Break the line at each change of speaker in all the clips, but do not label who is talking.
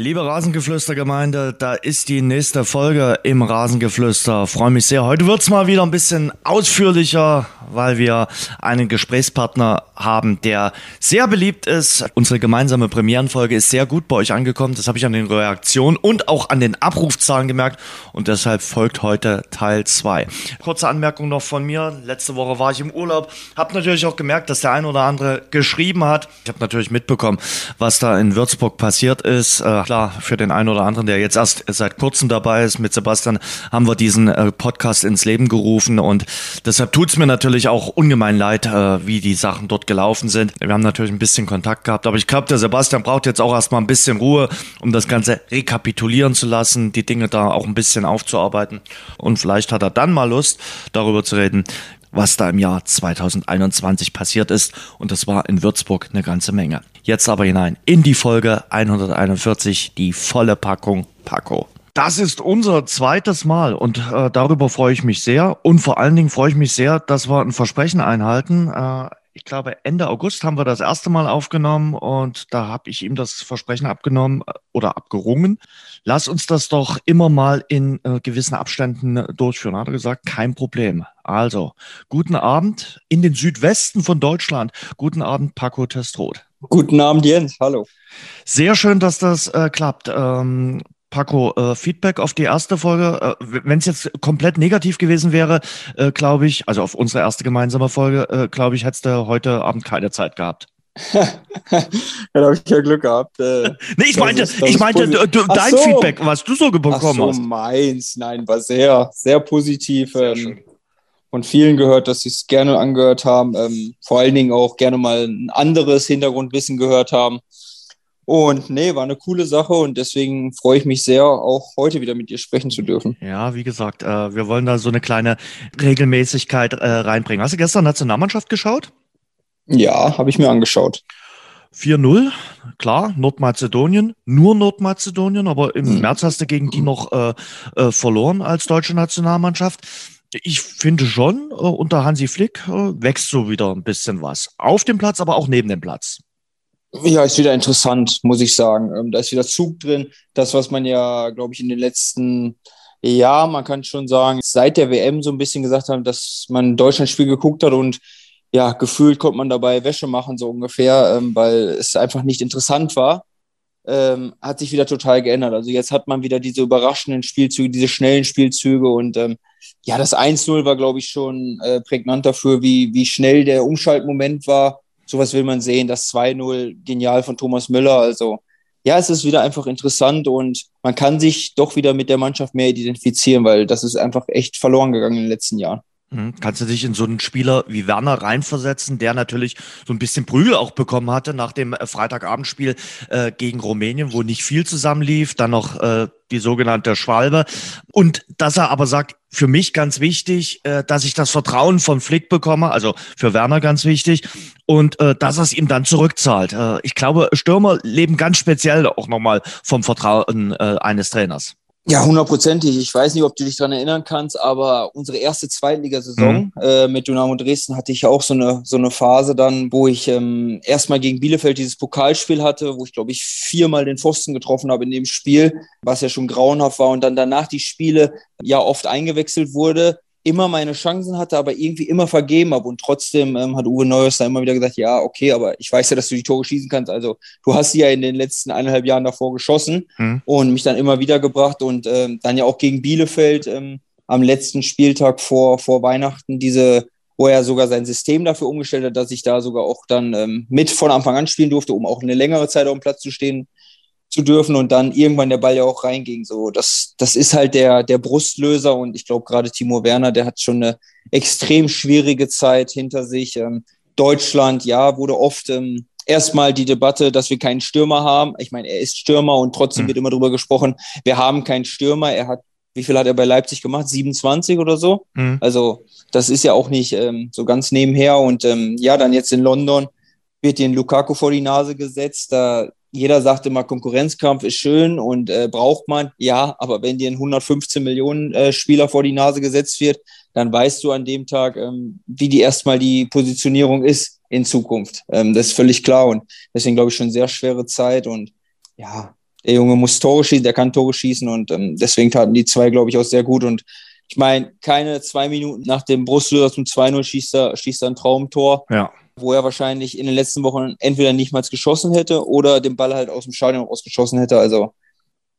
Liebe Rasengeflüster-Gemeinde, da ist die nächste Folge im Rasengeflüster. Freue mich sehr. Heute wird's mal wieder ein bisschen ausführlicher, weil wir einen Gesprächspartner haben, der sehr beliebt ist. Unsere gemeinsame Premierenfolge ist sehr gut bei euch angekommen. Das habe ich an den Reaktionen und auch an den Abrufzahlen gemerkt. Und deshalb folgt heute Teil zwei. Kurze Anmerkung noch von mir. Letzte Woche war ich im Urlaub. Habe natürlich auch gemerkt, dass der ein oder andere geschrieben hat. Ich habe natürlich mitbekommen, was da in Würzburg passiert ist äh, klar, für den einen oder anderen, der jetzt erst seit kurzem dabei ist, mit Sebastian haben wir diesen äh, Podcast ins Leben gerufen und deshalb tut's mir natürlich auch ungemein leid, äh, wie die Sachen dort gelaufen sind. Wir haben natürlich ein bisschen Kontakt gehabt, aber ich glaube, der Sebastian braucht jetzt auch erstmal ein bisschen Ruhe, um das Ganze rekapitulieren zu lassen, die Dinge da auch ein bisschen aufzuarbeiten und vielleicht hat er dann mal Lust, darüber zu reden, was da im Jahr 2021 passiert ist. Und das war in Würzburg eine ganze Menge. Jetzt aber hinein in die Folge 141, die volle Packung Paco. Das ist unser zweites Mal und äh, darüber freue ich mich sehr. Und vor allen Dingen freue ich mich sehr, dass wir ein Versprechen einhalten. Äh, ich glaube, Ende August haben wir das erste Mal aufgenommen und da habe ich ihm das Versprechen abgenommen äh, oder abgerungen. Lass uns das doch immer mal in äh, gewissen Abständen äh, durchführen. Hat er gesagt, kein Problem. Also, guten Abend in den Südwesten von Deutschland. Guten Abend, Paco Testrot.
Guten Abend, Jens. Hallo.
Sehr schön, dass das äh, klappt. Ähm, Paco, äh, Feedback auf die erste Folge. Äh, Wenn es jetzt komplett negativ gewesen wäre, äh, glaube ich, also auf unsere erste gemeinsame Folge, äh, glaube ich, hättest du heute Abend keine Zeit gehabt.
ja, da habe ich ja Glück gehabt.
Äh, nee, ich meinte, ist, ich meinte du, dein so. Feedback, was du so bekommen Ach so, hast.
meins. Nein, war sehr, sehr positiv. Sehr ähm, von vielen gehört, dass sie es gerne angehört haben. Ähm, vor allen Dingen auch gerne mal ein anderes Hintergrundwissen gehört haben. Und nee, war eine coole Sache und deswegen freue ich mich sehr, auch heute wieder mit dir sprechen zu dürfen.
Ja, wie gesagt, äh, wir wollen da so eine kleine Regelmäßigkeit äh, reinbringen. Hast du gestern Nationalmannschaft geschaut?
Ja, habe ich mir angeschaut.
4-0, klar, Nordmazedonien, nur Nordmazedonien, aber im hm. März hast du gegen die noch äh, äh, verloren als deutsche Nationalmannschaft. Ich finde schon, äh, unter Hansi Flick äh, wächst so wieder ein bisschen was. Auf dem Platz, aber auch neben dem Platz.
Ja, ist wieder interessant, muss ich sagen. Ähm, da ist wieder Zug drin. Das, was man ja, glaube ich, in den letzten Jahren, man kann schon sagen, seit der WM so ein bisschen gesagt hat, dass man ein Deutschlandspiel geguckt hat und ja, gefühlt konnte man dabei Wäsche machen, so ungefähr, ähm, weil es einfach nicht interessant war. Ähm, hat sich wieder total geändert. Also jetzt hat man wieder diese überraschenden Spielzüge, diese schnellen Spielzüge und ähm, ja, das 1-0 war, glaube ich, schon äh, prägnant dafür, wie, wie schnell der Umschaltmoment war sowas will man sehen. Das 2-0 genial von Thomas Müller. Also ja, es ist wieder einfach interessant und man kann sich doch wieder mit der Mannschaft mehr identifizieren, weil das ist einfach echt verloren gegangen in den letzten Jahren.
Mhm. Kannst du dich in so einen Spieler wie Werner reinversetzen, der natürlich so ein bisschen Prügel auch bekommen hatte nach dem äh, Freitagabendspiel äh, gegen Rumänien, wo nicht viel zusammenlief, dann noch äh, die sogenannte Schwalbe. Und dass er aber sagt, für mich ganz wichtig, äh, dass ich das Vertrauen von Flick bekomme, also für Werner ganz wichtig, und äh, dass er es ihm dann zurückzahlt. Äh, ich glaube, Stürmer leben ganz speziell auch nochmal vom Vertrauen äh, eines Trainers.
Ja, hundertprozentig. Ich weiß nicht, ob du dich daran erinnern kannst, aber unsere erste Zweitligasaison mhm. äh, mit Dynamo Dresden hatte ich auch so eine, so eine Phase dann, wo ich ähm, erstmal gegen Bielefeld dieses Pokalspiel hatte, wo ich, glaube ich, viermal den Pfosten getroffen habe in dem Spiel, was ja schon grauenhaft war und dann danach die Spiele ja oft eingewechselt wurde immer meine Chancen hatte, aber irgendwie immer vergeben habe. Und trotzdem ähm, hat Uwe Neuers da immer wieder gesagt, ja, okay, aber ich weiß ja, dass du die Tore schießen kannst. Also du hast sie ja in den letzten eineinhalb Jahren davor geschossen mhm. und mich dann immer wieder gebracht und ähm, dann ja auch gegen Bielefeld ähm, am letzten Spieltag vor, vor Weihnachten diese wo er sogar sein System dafür umgestellt hat, dass ich da sogar auch dann ähm, mit von Anfang an spielen durfte, um auch eine längere Zeit auf dem Platz zu stehen zu dürfen und dann irgendwann der Ball ja auch reinging. So, das, das ist halt der, der Brustlöser und ich glaube gerade Timo Werner, der hat schon eine extrem schwierige Zeit hinter sich. Ähm, Deutschland, ja, wurde oft ähm, erstmal die Debatte, dass wir keinen Stürmer haben. Ich meine, er ist Stürmer und trotzdem mhm. wird immer darüber gesprochen, wir haben keinen Stürmer. Er hat, wie viel hat er bei Leipzig gemacht? 27 oder so? Mhm. Also, das ist ja auch nicht ähm, so ganz nebenher. Und ähm, ja, dann jetzt in London wird den Lukaku vor die Nase gesetzt. Da jeder sagt immer, Konkurrenzkampf ist schön und äh, braucht man. Ja, aber wenn dir ein 115 Millionen äh, Spieler vor die Nase gesetzt wird, dann weißt du an dem Tag, ähm, wie die erstmal die Positionierung ist in Zukunft. Ähm, das ist völlig klar und deswegen glaube ich schon sehr schwere Zeit und ja, der Junge muss Tore schießen, der kann Tore schießen und ähm, deswegen taten die zwei, glaube ich, auch sehr gut. Und ich meine, keine zwei Minuten nach dem Brustlöser zum 2-0 schießt er, schießt er ein Traumtor.
Ja.
Wo er wahrscheinlich in den letzten Wochen entweder nicht mal geschossen hätte oder den Ball halt aus dem Stadion rausgeschossen hätte. Also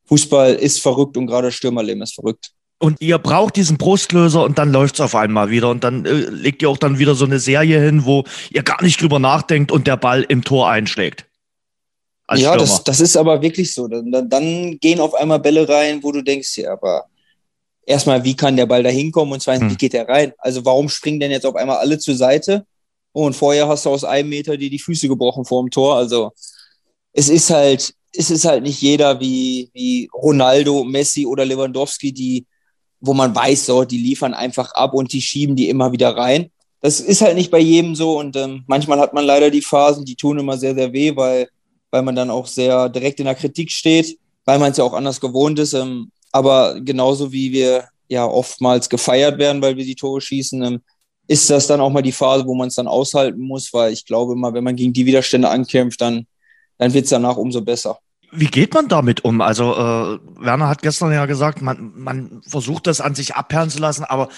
Fußball ist verrückt und gerade Stürmerleben ist verrückt.
Und ihr braucht diesen Brustlöser und dann läuft's auf einmal wieder. Und dann äh, legt ihr auch dann wieder so eine Serie hin, wo ihr gar nicht drüber nachdenkt und der Ball im Tor einschlägt.
ja, das, das ist aber wirklich so. Dann, dann gehen auf einmal Bälle rein, wo du denkst, ja, aber erstmal, wie kann der Ball da hinkommen und zweitens, hm. wie geht der rein? Also warum springen denn jetzt auf einmal alle zur Seite? Und vorher hast du aus einem Meter dir die Füße gebrochen vor dem Tor. Also es ist halt, es ist halt nicht jeder wie, wie Ronaldo, Messi oder Lewandowski, die wo man weiß, so, die liefern einfach ab und die schieben die immer wieder rein. Das ist halt nicht bei jedem so und ähm, manchmal hat man leider die Phasen, die tun immer sehr, sehr weh, weil, weil man dann auch sehr direkt in der Kritik steht, weil man es ja auch anders gewohnt ist. Ähm, aber genauso wie wir ja oftmals gefeiert werden, weil wir die Tore schießen, ähm, ist das dann auch mal die Phase, wo man es dann aushalten muss, weil ich glaube immer, wenn man gegen die Widerstände ankämpft, dann, dann wird es danach umso besser.
Wie geht man damit um? Also äh, Werner hat gestern ja gesagt, man, man versucht das an sich abperren zu lassen, aber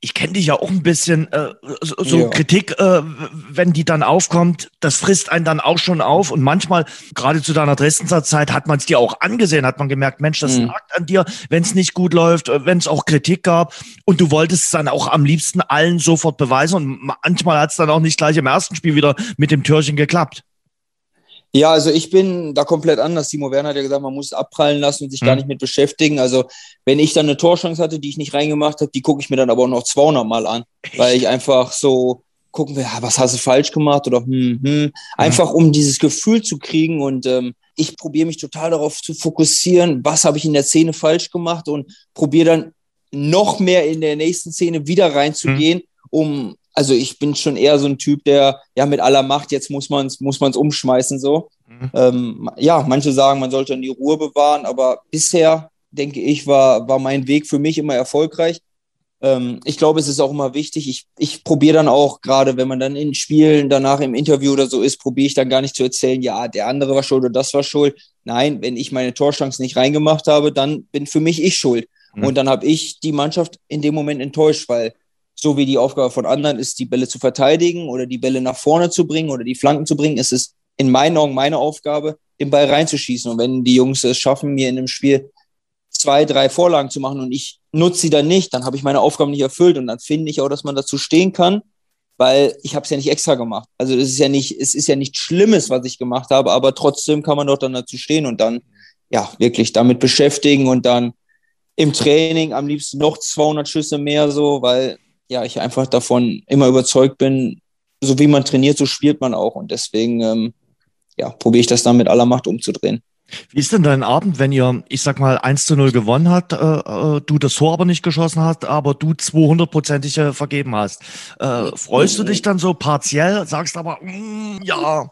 ich kenne dich ja auch ein bisschen, äh, so, so ja. Kritik, äh, wenn die dann aufkommt, das frisst einen dann auch schon auf und manchmal, gerade zu deiner Dresdner Zeit, hat man es dir auch angesehen, hat man gemerkt, Mensch, das mhm. nagt an dir, wenn es nicht gut läuft, äh, wenn es auch Kritik gab und du wolltest es dann auch am liebsten allen sofort beweisen und manchmal hat es dann auch nicht gleich im ersten Spiel wieder mit dem Türchen geklappt.
Ja, also ich bin da komplett anders. Timo Werner hat ja gesagt, man muss es abprallen lassen und sich mhm. gar nicht mit beschäftigen. Also wenn ich dann eine Torchance hatte, die ich nicht reingemacht habe, die gucke ich mir dann aber auch noch 200 Mal an, Echt? weil ich einfach so gucken will, was hast du falsch gemacht oder hm, hm. einfach um dieses Gefühl zu kriegen und ähm, ich probiere mich total darauf zu fokussieren, was habe ich in der Szene falsch gemacht und probiere dann noch mehr in der nächsten Szene wieder reinzugehen, mhm. um also ich bin schon eher so ein Typ, der ja mit aller Macht, jetzt muss man es muss man's umschmeißen so. Mhm. Ähm, ja, manche sagen, man sollte die Ruhe bewahren, aber bisher, denke ich, war, war mein Weg für mich immer erfolgreich. Ähm, ich glaube, es ist auch immer wichtig. Ich, ich probiere dann auch, gerade wenn man dann in Spielen danach im Interview oder so ist, probiere ich dann gar nicht zu erzählen, ja, der andere war schuld oder das war schuld. Nein, wenn ich meine Torchance nicht reingemacht habe, dann bin für mich ich schuld. Mhm. Und dann habe ich die Mannschaft in dem Moment enttäuscht, weil so wie die Aufgabe von anderen ist, die Bälle zu verteidigen oder die Bälle nach vorne zu bringen oder die Flanken zu bringen, ist es in meinen Augen meine Aufgabe, den Ball reinzuschießen. Und wenn die Jungs es schaffen, mir in einem Spiel zwei, drei Vorlagen zu machen und ich nutze sie dann nicht, dann habe ich meine Aufgabe nicht erfüllt und dann finde ich auch, dass man dazu stehen kann, weil ich habe es ja nicht extra gemacht. Also es ist ja nicht, es ist ja nichts Schlimmes, was ich gemacht habe, aber trotzdem kann man doch dann dazu stehen und dann ja wirklich damit beschäftigen und dann im Training am liebsten noch 200 Schüsse mehr so, weil ja, ich einfach davon immer überzeugt bin, so wie man trainiert, so spielt man auch. Und deswegen, ähm, ja, probiere ich das dann mit aller Macht umzudrehen.
Wie ist denn dein Abend, wenn ihr, ich sag mal, 1 zu 0 gewonnen habt, äh, äh, du das Tor aber nicht geschossen hast, aber du 200-prozentig äh, vergeben hast? Äh, freust du dich dann so partiell, sagst aber, mm, ja.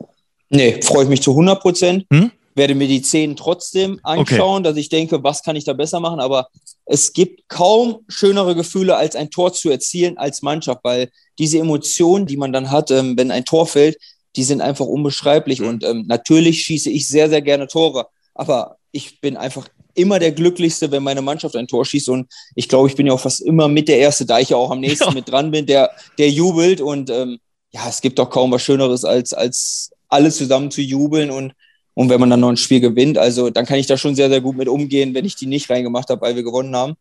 Nee, freue ich mich zu 100 Prozent. Hm? Werde mir die Szenen trotzdem anschauen, okay. dass ich denke, was kann ich da besser machen. Aber es gibt kaum schönere Gefühle, als ein Tor zu erzielen als Mannschaft, weil diese Emotionen, die man dann hat, ähm, wenn ein Tor fällt, die sind einfach unbeschreiblich. Mhm. Und ähm, natürlich schieße ich sehr, sehr gerne Tore. Aber ich bin einfach immer der Glücklichste, wenn meine Mannschaft ein Tor schießt. Und ich glaube, ich bin ja auch fast immer mit der Erste, da ich ja auch am nächsten ja. mit dran bin, der, der jubelt. Und ähm, ja, es gibt doch kaum was Schöneres, als, als alle zusammen zu jubeln und und wenn man dann noch ein Spiel gewinnt, also dann kann ich da schon sehr, sehr gut mit umgehen, wenn ich die nicht reingemacht habe, weil wir gewonnen haben.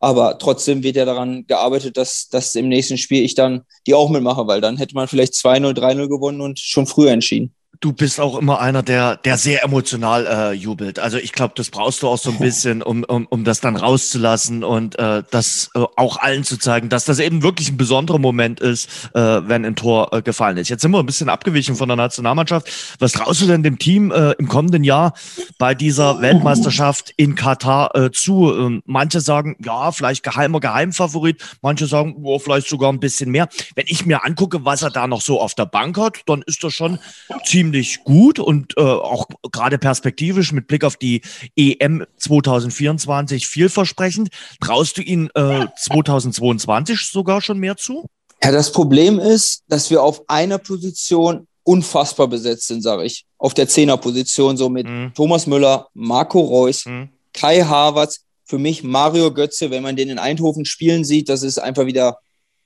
Aber trotzdem wird ja daran gearbeitet, dass, dass im nächsten Spiel ich dann die auch mitmache, weil dann hätte man vielleicht 2-0, 3-0 gewonnen und schon früher entschieden
du bist auch immer einer, der, der sehr emotional äh, jubelt. Also ich glaube, das brauchst du auch so ein bisschen, um, um, um das dann rauszulassen und äh, das äh, auch allen zu zeigen, dass das eben wirklich ein besonderer Moment ist, äh, wenn ein Tor äh, gefallen ist. Jetzt sind wir ein bisschen abgewichen von der Nationalmannschaft. Was traust du denn dem Team äh, im kommenden Jahr bei dieser Weltmeisterschaft in Katar äh, zu? Ähm, manche sagen, ja, vielleicht geheimer Geheimfavorit. Manche sagen, oh, vielleicht sogar ein bisschen mehr. Wenn ich mir angucke, was er da noch so auf der Bank hat, dann ist das schon ziemlich ziemlich gut und äh, auch gerade perspektivisch mit Blick auf die EM 2024 vielversprechend. Traust du ihn äh, 2022 sogar schon mehr zu?
Ja, das Problem ist, dass wir auf einer Position unfassbar besetzt sind, sage ich. Auf der Zehnerposition, so mit mhm. Thomas Müller, Marco Reus, mhm. Kai Havertz, für mich Mario Götze, wenn man den in Eindhoven spielen sieht, das ist einfach wieder,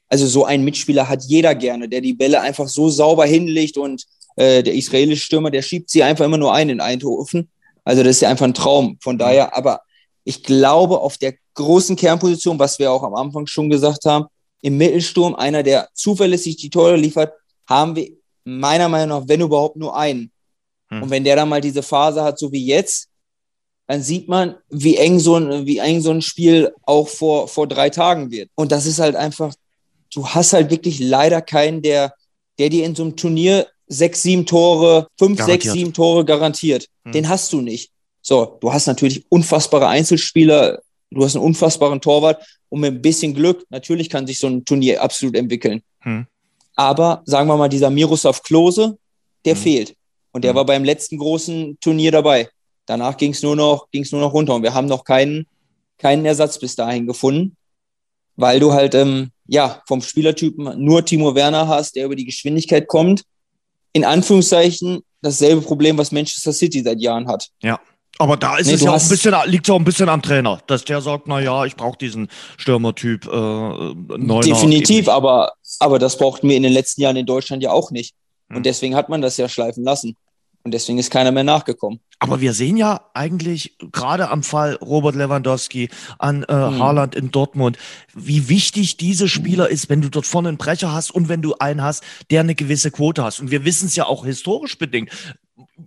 also so ein Mitspieler hat jeder gerne, der die Bälle einfach so sauber hinlegt und äh, der israelische Stürmer, der schiebt sie einfach immer nur ein in Eindhoven. Also das ist ja einfach ein Traum. Von daher, aber ich glaube, auf der großen Kernposition, was wir auch am Anfang schon gesagt haben, im Mittelsturm, einer, der zuverlässig die Tore liefert, haben wir meiner Meinung nach, wenn überhaupt, nur einen. Hm. Und wenn der dann mal diese Phase hat, so wie jetzt, dann sieht man, wie eng so ein, wie eng so ein Spiel auch vor, vor drei Tagen wird. Und das ist halt einfach, du hast halt wirklich leider keinen, der, der dir in so einem Turnier sechs, sieben Tore, fünf, garantiert. sechs, sieben Tore garantiert. Hm. Den hast du nicht. So, du hast natürlich unfassbare Einzelspieler, du hast einen unfassbaren Torwart und mit ein bisschen Glück, natürlich kann sich so ein Turnier absolut entwickeln. Hm. Aber sagen wir mal, dieser Miroslav Klose, der hm. fehlt. Und der hm. war beim letzten großen Turnier dabei. Danach ging es nur, noch, nur noch runter und wir haben noch keinen, keinen Ersatz bis dahin gefunden, weil du halt ähm, ja, vom Spielertypen nur Timo Werner hast, der über die Geschwindigkeit kommt. In Anführungszeichen dasselbe Problem, was Manchester City seit Jahren hat.
Ja. Aber da ist nee, es ja auch ein bisschen, liegt es auch ein bisschen am Trainer, dass der sagt, na ja, ich brauche diesen Stürmertyp. Äh,
Definitiv, aber, aber das brauchten wir in den letzten Jahren in Deutschland ja auch nicht. Und hm. deswegen hat man das ja schleifen lassen. Und deswegen ist keiner mehr nachgekommen.
Aber wir sehen ja eigentlich gerade am Fall Robert Lewandowski, an äh, mhm. Haaland in Dortmund, wie wichtig diese Spieler ist, wenn du dort vorne einen Brecher hast und wenn du einen hast, der eine gewisse Quote hast. Und wir wissen es ja auch historisch bedingt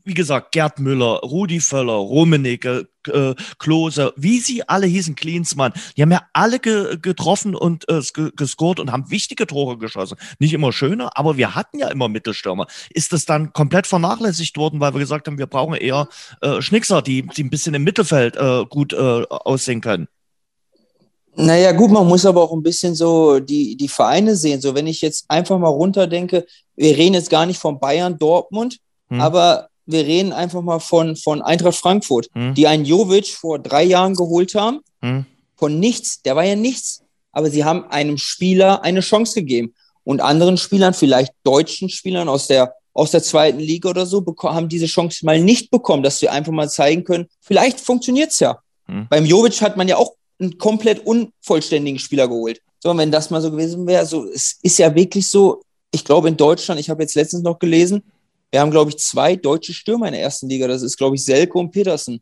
wie gesagt, Gerd Müller, Rudi Völler, Rummenigge, äh, Klose, wie sie alle hießen, Klinsmann, die haben ja alle ge getroffen und äh, gescored und haben wichtige Tore geschossen. Nicht immer schöne, aber wir hatten ja immer Mittelstürmer. Ist das dann komplett vernachlässigt worden, weil wir gesagt haben, wir brauchen eher äh, Schnickser, die, die ein bisschen im Mittelfeld äh, gut äh, aussehen können?
Naja, gut, man muss aber auch ein bisschen so die, die Vereine sehen. So, wenn ich jetzt einfach mal runterdenke, wir reden jetzt gar nicht von Bayern, Dortmund, hm. aber wir reden einfach mal von, von Eintracht Frankfurt, hm. die einen Jovic vor drei Jahren geholt haben. Hm. Von nichts, der war ja nichts. Aber sie haben einem Spieler eine Chance gegeben. Und anderen Spielern, vielleicht deutschen Spielern aus der, aus der zweiten Liga oder so, haben diese Chance mal nicht bekommen, dass sie einfach mal zeigen können, vielleicht funktioniert's ja. Hm. Beim Jovic hat man ja auch einen komplett unvollständigen Spieler geholt. So, wenn das mal so gewesen wäre, so, es ist ja wirklich so, ich glaube in Deutschland, ich habe jetzt letztens noch gelesen, wir haben, glaube ich, zwei deutsche Stürmer in der ersten Liga. Das ist, glaube ich, Selko und Petersen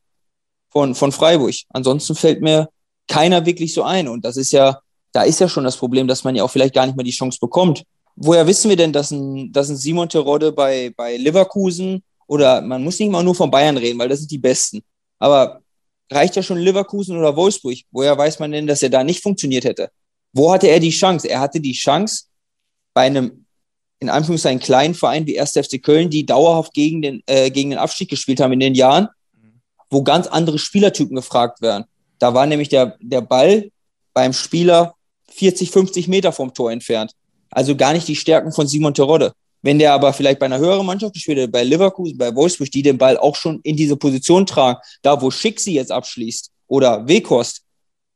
von, von Freiburg. Ansonsten fällt mir keiner wirklich so ein. Und das ist ja, da ist ja schon das Problem, dass man ja auch vielleicht gar nicht mehr die Chance bekommt. Woher wissen wir denn, dass ein, dass ein Simon Terodde bei, bei Leverkusen oder man muss nicht mal nur von Bayern reden, weil das sind die Besten. Aber reicht ja schon Leverkusen oder Wolfsburg. Woher weiß man denn, dass er da nicht funktioniert hätte? Wo hatte er die Chance? Er hatte die Chance, bei einem in Anführungszeichen kleinen Verein wie 1. FC Köln, die dauerhaft gegen den, äh, gegen den Abstieg gespielt haben in den Jahren, wo ganz andere Spielertypen gefragt werden. Da war nämlich der, der Ball beim Spieler 40, 50 Meter vom Tor entfernt. Also gar nicht die Stärken von Simon Terodde. Wenn der aber vielleicht bei einer höheren Mannschaft gespielt hätte, bei Leverkusen, bei Wolfsburg, die den Ball auch schon in diese Position tragen, da wo Schick sie jetzt abschließt oder Wekost,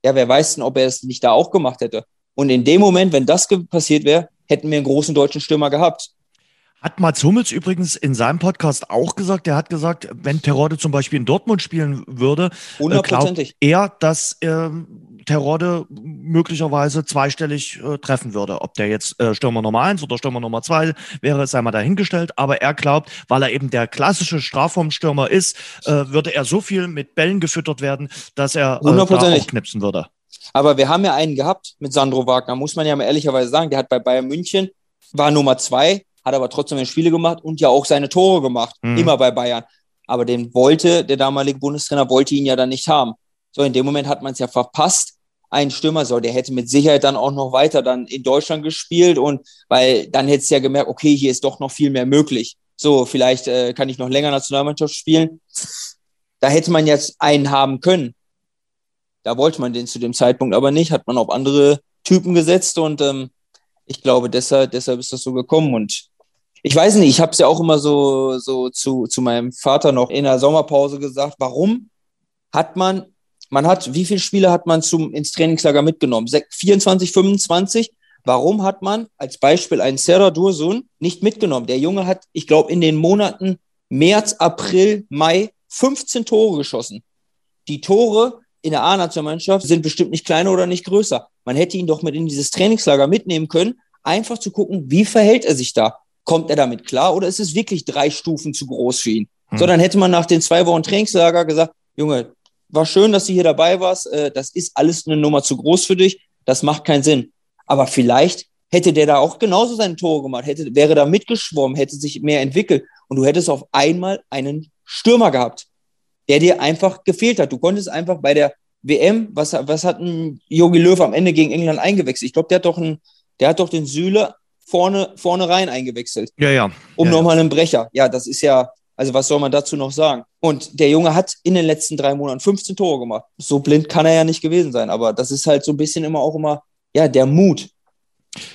ja, wer weiß denn, ob er es nicht da auch gemacht hätte. Und in dem Moment, wenn das passiert wäre, hätten wir einen großen deutschen Stürmer gehabt.
Hat Mats Hummels übrigens in seinem Podcast auch gesagt, er hat gesagt, wenn Terode zum Beispiel in Dortmund spielen würde, äh, glaubt er, dass äh, Terode möglicherweise zweistellig äh, treffen würde. Ob der jetzt äh, Stürmer Nummer 1 oder Stürmer Nummer 2 wäre, sei mal dahingestellt. Aber er glaubt, weil er eben der klassische Strafraumstürmer ist, äh, würde er so viel mit Bällen gefüttert werden, dass er äh, da auch knipsen würde.
Aber wir haben ja einen gehabt mit Sandro Wagner, muss man ja mal ehrlicherweise sagen. Der hat bei Bayern München, war Nummer zwei, hat aber trotzdem Spiele gemacht und ja auch seine Tore gemacht, mhm. immer bei Bayern. Aber den wollte, der damalige Bundestrainer wollte ihn ja dann nicht haben. So, in dem Moment hat man es ja verpasst. Ein Stürmer, so, der hätte mit Sicherheit dann auch noch weiter dann in Deutschland gespielt und weil dann hätte es ja gemerkt, okay, hier ist doch noch viel mehr möglich. So, vielleicht äh, kann ich noch länger Nationalmannschaft spielen. Da hätte man jetzt einen haben können. Da wollte man den zu dem Zeitpunkt aber nicht, hat man auf andere Typen gesetzt und ähm, ich glaube, deshalb, deshalb ist das so gekommen. Und ich weiß nicht, ich habe es ja auch immer so, so zu, zu meinem Vater noch in der Sommerpause gesagt, warum hat man, man hat, wie viele Spiele hat man zum, ins Trainingslager mitgenommen? 24, 25? warum hat man als Beispiel einen Serra Dursun nicht mitgenommen? Der Junge hat, ich glaube, in den Monaten März, April, Mai 15 Tore geschossen. Die Tore in der A-Nationalmannschaft sind bestimmt nicht kleiner oder nicht größer. Man hätte ihn doch mit in dieses Trainingslager mitnehmen können, einfach zu gucken, wie verhält er sich da? Kommt er damit klar oder ist es wirklich drei Stufen zu groß für ihn? Hm. So, dann hätte man nach den zwei Wochen Trainingslager gesagt, Junge, war schön, dass du hier dabei warst. Äh, das ist alles eine Nummer zu groß für dich. Das macht keinen Sinn. Aber vielleicht hätte der da auch genauso seine Tore gemacht, hätte, wäre da mitgeschwommen, hätte sich mehr entwickelt und du hättest auf einmal einen Stürmer gehabt, der dir einfach gefehlt hat. Du konntest einfach bei der WM, was, was hat ein Jogi Löw am Ende gegen England eingewechselt? Ich glaube, der hat doch einen, der hat doch den Süle vorne, vorne rein eingewechselt.
Ja, ja.
Um
ja,
nochmal einen Brecher. Ja, das ist ja, also was soll man dazu noch sagen? Und der Junge hat in den letzten drei Monaten 15 Tore gemacht. So blind kann er ja nicht gewesen sein. Aber das ist halt so ein bisschen immer auch immer, ja, der Mut.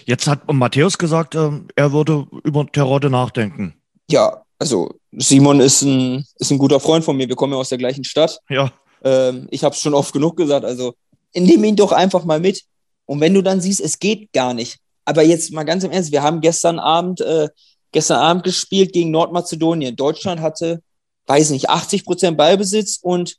Jetzt hat Matthäus gesagt, äh, er würde über Terodde nachdenken.
Ja, also Simon ist ein, ist ein guter Freund von mir. Wir kommen ja aus der gleichen Stadt.
Ja.
Ähm, ich habe es schon oft genug gesagt. Also nimm ihn doch einfach mal mit. Und wenn du dann siehst, es geht gar nicht. Aber jetzt mal ganz im Ernst, wir haben gestern Abend, äh, gestern Abend gespielt gegen Nordmazedonien. Deutschland hatte, weiß nicht, 80 Prozent Ballbesitz und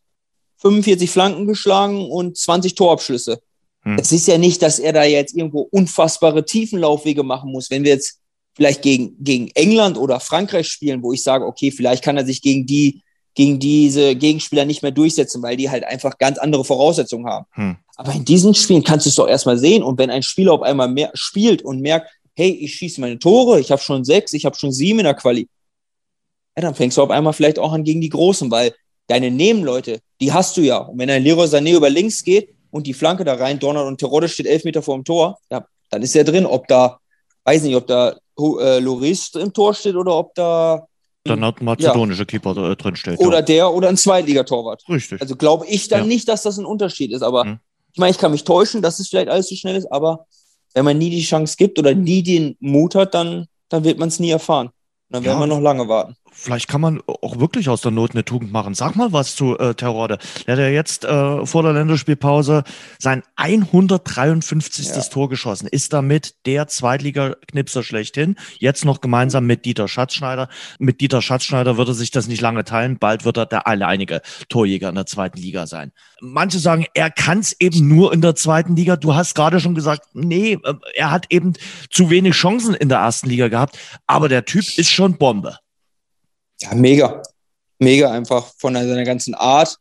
45 Flanken geschlagen und 20 Torabschlüsse. Hm. Es ist ja nicht, dass er da jetzt irgendwo unfassbare Tiefenlaufwege machen muss. Wenn wir jetzt vielleicht gegen, gegen England oder Frankreich spielen, wo ich sage, okay, vielleicht kann er sich gegen die gegen diese Gegenspieler nicht mehr durchsetzen, weil die halt einfach ganz andere Voraussetzungen haben. Hm. Aber in diesen Spielen kannst du es doch erstmal sehen. Und wenn ein Spieler auf einmal mehr spielt und merkt, hey, ich schieße meine Tore, ich habe schon sechs, ich habe schon sieben in der Quali, ja, dann fängst du auf einmal vielleicht auch an gegen die Großen, weil deine Nebenleute, die hast du ja. Und wenn ein Leroy Sané über links geht und die Flanke da rein donnert und Terodde steht elf Meter vor dem Tor, ja, dann ist er drin. Ob da, weiß nicht, ob da äh, Loris im Tor steht oder ob da
dann hat ein mazedonischer ja. Keeper da, drin steht.
Oder ja. der oder ein Zweitligatorwart.
Richtig.
Also glaube ich dann ja. nicht, dass das ein Unterschied ist. Aber hm. ich meine, ich kann mich täuschen, dass es vielleicht alles zu so schnell ist, aber wenn man nie die Chance gibt oder nie den Mut hat, dann, dann wird man es nie erfahren. Dann werden wir noch lange warten
vielleicht kann man auch wirklich aus der Not eine Tugend machen. Sag mal was zu äh, Terrorde. Der hat ja jetzt äh, vor der Länderspielpause sein 153. Ja. Tor geschossen, ist damit der Zweitliga-Knipser schlechthin. Jetzt noch gemeinsam mit Dieter Schatzschneider. Mit Dieter Schatzschneider würde sich das nicht lange teilen. Bald wird er der alleinige Torjäger in der zweiten Liga sein. Manche sagen, er kann es eben nur in der zweiten Liga. Du hast gerade schon gesagt, nee, äh, er hat eben zu wenig Chancen in der ersten Liga gehabt. Aber der Typ ist schon Bombe
ja, mega. Mega einfach von seiner ganzen Art.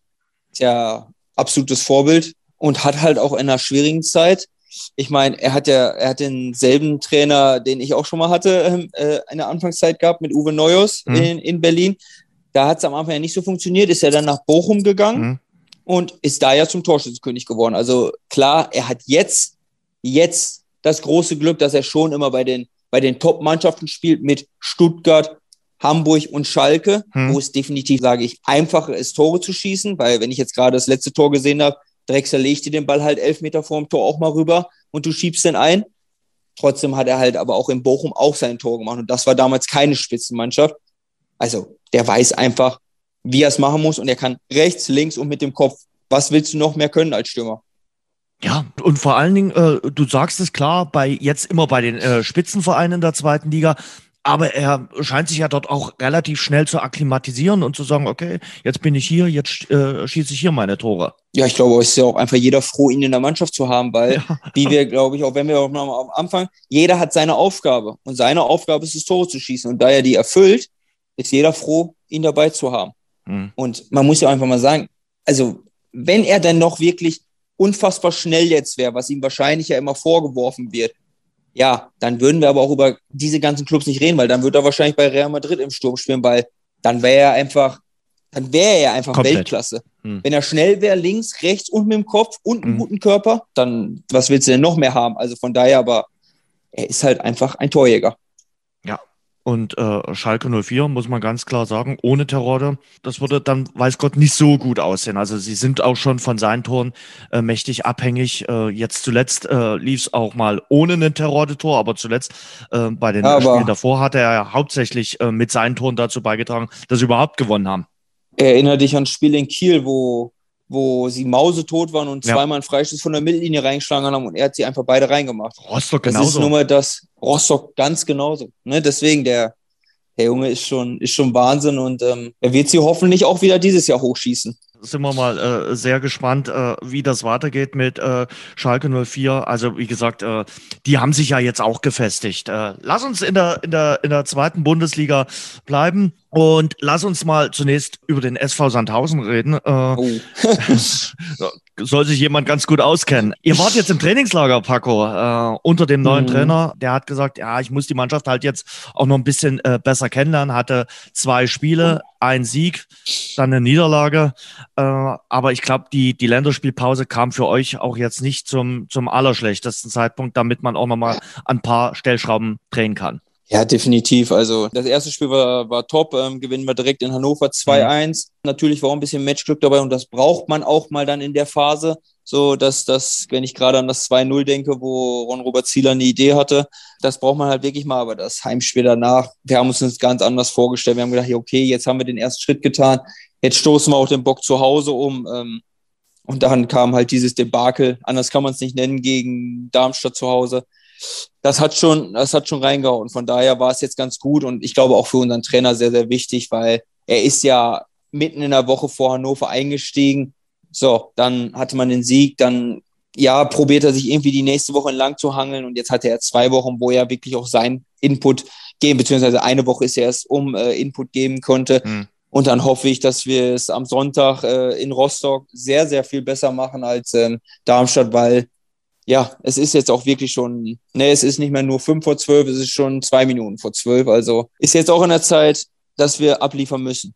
Ist ja absolutes Vorbild und hat halt auch in einer schwierigen Zeit. Ich meine, er hat ja, er hat denselben Trainer, den ich auch schon mal hatte, ähm, äh, in der Anfangszeit gehabt mit Uwe Neuhaus mhm. in, in Berlin. Da hat es am Anfang ja nicht so funktioniert, ist er dann nach Bochum gegangen mhm. und ist da ja zum Torschützenkönig geworden. Also klar, er hat jetzt, jetzt das große Glück, dass er schon immer bei den, bei den Top-Mannschaften spielt mit Stuttgart, Hamburg und Schalke, hm. wo es definitiv, sage ich, einfacher ist, Tore zu schießen, weil wenn ich jetzt gerade das letzte Tor gesehen habe, Drexler legt dir den Ball halt elf Meter vor dem Tor auch mal rüber und du schiebst den ein. Trotzdem hat er halt aber auch in Bochum auch sein Tor gemacht und das war damals keine Spitzenmannschaft. Also der weiß einfach, wie er es machen muss und er kann rechts, links und mit dem Kopf. Was willst du noch mehr können als Stürmer?
Ja, und vor allen Dingen, äh, du sagst es klar, bei jetzt immer bei den äh, Spitzenvereinen der zweiten Liga, aber er scheint sich ja dort auch relativ schnell zu akklimatisieren und zu sagen, okay, jetzt bin ich hier, jetzt äh, schieße ich hier meine Tore.
Ja, ich glaube, es ist ja auch einfach jeder froh, ihn in der Mannschaft zu haben, weil, ja. wie wir, glaube ich, auch wenn wir auch noch am Anfang, jeder hat seine Aufgabe und seine Aufgabe ist es, Tore zu schießen. Und da er die erfüllt, ist jeder froh, ihn dabei zu haben. Hm. Und man muss ja einfach mal sagen, also wenn er dann noch wirklich unfassbar schnell jetzt wäre, was ihm wahrscheinlich ja immer vorgeworfen wird, ja, dann würden wir aber auch über diese ganzen Clubs nicht reden, weil dann würde er wahrscheinlich bei Real Madrid im Sturm spielen, weil dann wäre er einfach, dann wäre er einfach Komplett. Weltklasse. Hm. Wenn er schnell wäre, links, rechts und mit dem Kopf und einen hm. guten Körper, dann was willst du denn noch mehr haben? Also von daher, aber er ist halt einfach ein Torjäger.
Und äh, Schalke 04, muss man ganz klar sagen, ohne Terrorde, das würde dann, weiß Gott, nicht so gut aussehen. Also sie sind auch schon von seinen Toren äh, mächtig abhängig. Äh, jetzt zuletzt äh, lief es auch mal ohne ein Terrorde-Tor, aber zuletzt äh, bei den aber Spielen davor hat er ja hauptsächlich äh, mit seinen Toren dazu beigetragen, dass sie überhaupt gewonnen haben.
Erinnere dich an das Spiel in Kiel, wo wo sie mausetot waren und
Ja.
zweimal einen Freistoß von der Mittellinie reingeschlagen haben und er hat sie einfach beide reingemacht.
Rostock
Das ist
genauso.
nur mal das Rostock ganz genauso. Ne? Deswegen, der, der Junge ist schon, ist schon Wahnsinn und ähm, er wird sie hoffentlich auch wieder dieses Jahr hochschießen.
sind wir mal äh, sehr gespannt, äh, wie das weitergeht mit äh, Schalke 04. Also wie gesagt, äh, die haben sich ja jetzt auch gefestigt. Äh, lass uns in der, in, der, in der zweiten Bundesliga bleiben und lass uns mal zunächst über den SV Sandhausen reden. Äh,
Oh.
soll sich jemand ganz gut auskennen. Ihr wart jetzt im Trainingslager, Paco, äh, unter dem neuen
Mhm.
Trainer. Der hat gesagt, ja, ich muss die Mannschaft halt jetzt auch noch ein bisschen äh, besser kennenlernen. Hatte zwei Spiele, ein Sieg, dann eine Niederlage. Äh, aber ich glaube, die, die Länderspielpause kam für euch auch jetzt nicht zum, zum allerschlechtesten Zeitpunkt, damit man auch nochmal ein paar Stellschrauben drehen kann.
Ja, definitiv. Also das erste Spiel war, war top. Ähm, gewinnen wir direkt in Hannover 2-1. Natürlich war auch ein bisschen Matchglück dabei und das braucht man auch mal dann in der Phase. So, dass das, wenn ich gerade an das 2-0 denke, wo Ron-Robert Zieler eine Idee hatte, das braucht man halt wirklich mal. Aber das Heimspiel danach, wir haben uns das ganz anders vorgestellt. Wir haben gedacht, okay, jetzt haben wir den ersten Schritt getan. Jetzt stoßen wir auch den Bock zu Hause um. Ähm, und dann kam halt dieses Debakel, anders kann man es nicht nennen, gegen Darmstadt zu Hause das hat schon, das hat schon reingehauen. Von daher war es jetzt ganz gut und ich glaube auch für unseren Trainer sehr, sehr wichtig, weil er ist ja mitten in der Woche vor Hannover eingestiegen. So, dann hatte man den Sieg, dann ja, probiert er sich irgendwie die nächste Woche entlang zu hangeln und jetzt hatte er zwei Wochen, wo er wirklich auch seinen Input geben, beziehungsweise eine Woche ist er erst um äh, Input geben konnte.
Hm.
Und dann hoffe ich, dass wir es am Sonntag äh, in Rostock sehr, sehr viel besser machen als ähm, Darmstadt, weil ja, es ist jetzt auch wirklich schon, ne, es ist nicht mehr nur fünf vor zwölf, es ist schon zwei Minuten vor zwölf. Also ist jetzt auch in der Zeit, dass wir abliefern müssen.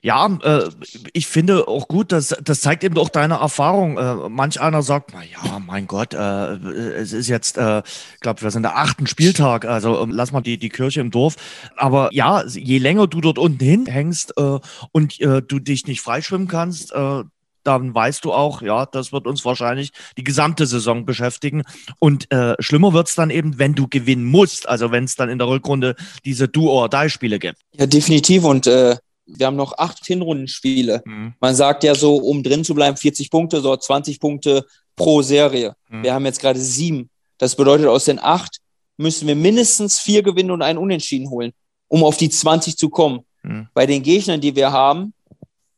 Ja, äh, ich finde auch gut, dass das zeigt eben auch deine Erfahrung. Äh, manch einer sagt, na ja, mein Gott, äh, es ist jetzt, äh, ich glaube, wir sind der achten Spieltag, also ähm, lass mal die, die Kirche im Dorf. Aber ja, je länger du dort unten hinhängst äh, und äh, du dich nicht freischwimmen kannst, äh, dann weißt du auch, ja, das wird uns wahrscheinlich die gesamte Saison beschäftigen. Und äh, schlimmer wird's dann eben, wenn du gewinnen musst, also wenn es dann in der Rückrunde diese Do-or-Die-Spiele gibt.
Ja, definitiv. Und äh, wir haben noch acht Hinrundenspiele. Man sagt ja so, um drin zu bleiben, 40 Punkte, so 20 Punkte pro Serie.
Mhm.
Wir haben jetzt gerade sieben. Das bedeutet, aus den acht müssen wir mindestens vier gewinnen und einen Unentschieden holen, um auf die 20 zu kommen.
Mhm.
Bei den Gegnern, die wir haben,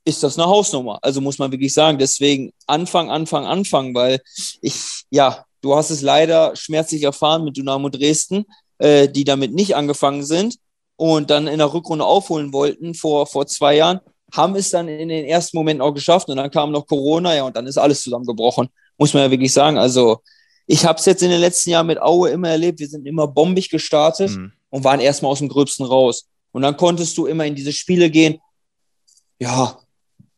ist das eine Hausnummer. Also muss man wirklich sagen. Deswegen Anfang, Anfang, Anfang, weil ich, ja, du hast es leider schmerzlich erfahren mit Dynamo Dresden, äh, die damit nicht angefangen sind und dann in der Rückrunde aufholen wollten vor, vor zwei Jahren, haben es dann in den ersten Momenten auch geschafft und dann kam noch Corona, ja, und dann ist alles zusammengebrochen. Muss man ja wirklich sagen. Also ich habe es jetzt in den letzten Jahren mit Aue immer erlebt. Wir sind immer bombig gestartet
Mhm.
und waren erstmal aus dem Gröbsten raus. Und dann konntest du immer in diese Spiele gehen. Ja,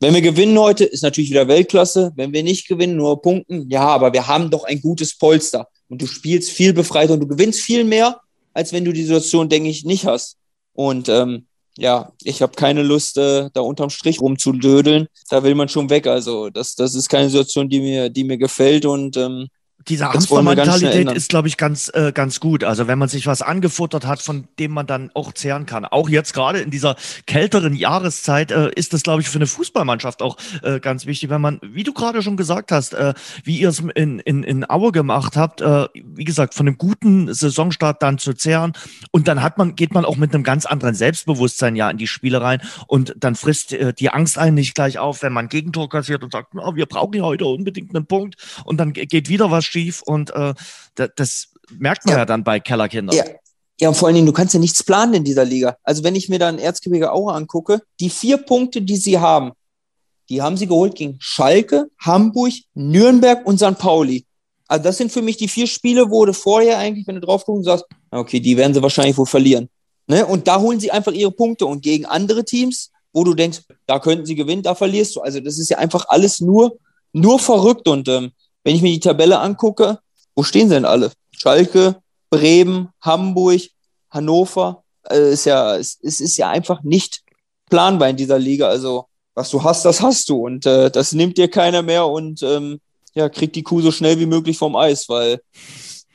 wenn wir gewinnen heute, ist natürlich wieder Weltklasse. Wenn wir nicht gewinnen, nur punkten. Ja, aber wir haben doch ein gutes Polster. Und du spielst viel befreiter und du gewinnst viel mehr, als wenn du die Situation, denke ich, nicht hast. Und ähm, ja, ich habe keine Lust, äh, da unterm Strich rumzudödeln. Da will man schon weg. Also das, das ist keine Situation, die mir, die mir gefällt. Und ähm,
Diese Hamstermentalität ist, glaube ich, ganz, äh, ganz gut. Also wenn man sich was angefuttert hat, von dem man dann auch zehren kann. Auch jetzt gerade in dieser kälteren Jahreszeit äh, ist das, glaube ich, für eine Fußballmannschaft auch äh, ganz wichtig, wenn man, wie du gerade schon gesagt hast, äh, wie ihr es in, in, in Aue gemacht habt, äh, wie gesagt, von einem guten Saisonstart dann zu zehren. Und dann hat man, geht man auch mit einem ganz anderen Selbstbewusstsein ja in die Spiele rein und dann frisst äh, die Angst einen nicht gleich auf, wenn man Gegentor kassiert und sagt, na, wir brauchen ja heute unbedingt einen Punkt und dann ge- geht wieder was schief und äh, da, das merkt man ja.
Ja.
dann bei Kellerkindern.
Ja. Ja, und vor allen Dingen, du kannst ja nichts planen in dieser Liga. Also wenn ich mir dann Erzgebirge Aue angucke, die vier Punkte, die sie haben, die haben sie geholt gegen Schalke, Hamburg, Nürnberg und St. Pauli. Also das sind für mich die vier Spiele, wo du vorher eigentlich, wenn du drauf guckst, sagst, okay, die werden sie wahrscheinlich wohl verlieren. Ne? Und da holen sie einfach ihre Punkte. Und gegen andere Teams, wo du denkst, da könnten sie gewinnen, da verlierst du. Also das ist ja einfach alles nur, nur verrückt. Und ähm, wenn ich mir die Tabelle angucke, wo stehen sie denn alle? Schalke, Bremen, Hamburg, Hannover. Äh, ist ja, es, es ist ja einfach nicht planbar in dieser Liga. Also, was du hast, das hast du. Und äh, das nimmt dir keiner mehr und ähm, ja, kriegt die Kuh so schnell wie möglich vom Eis, weil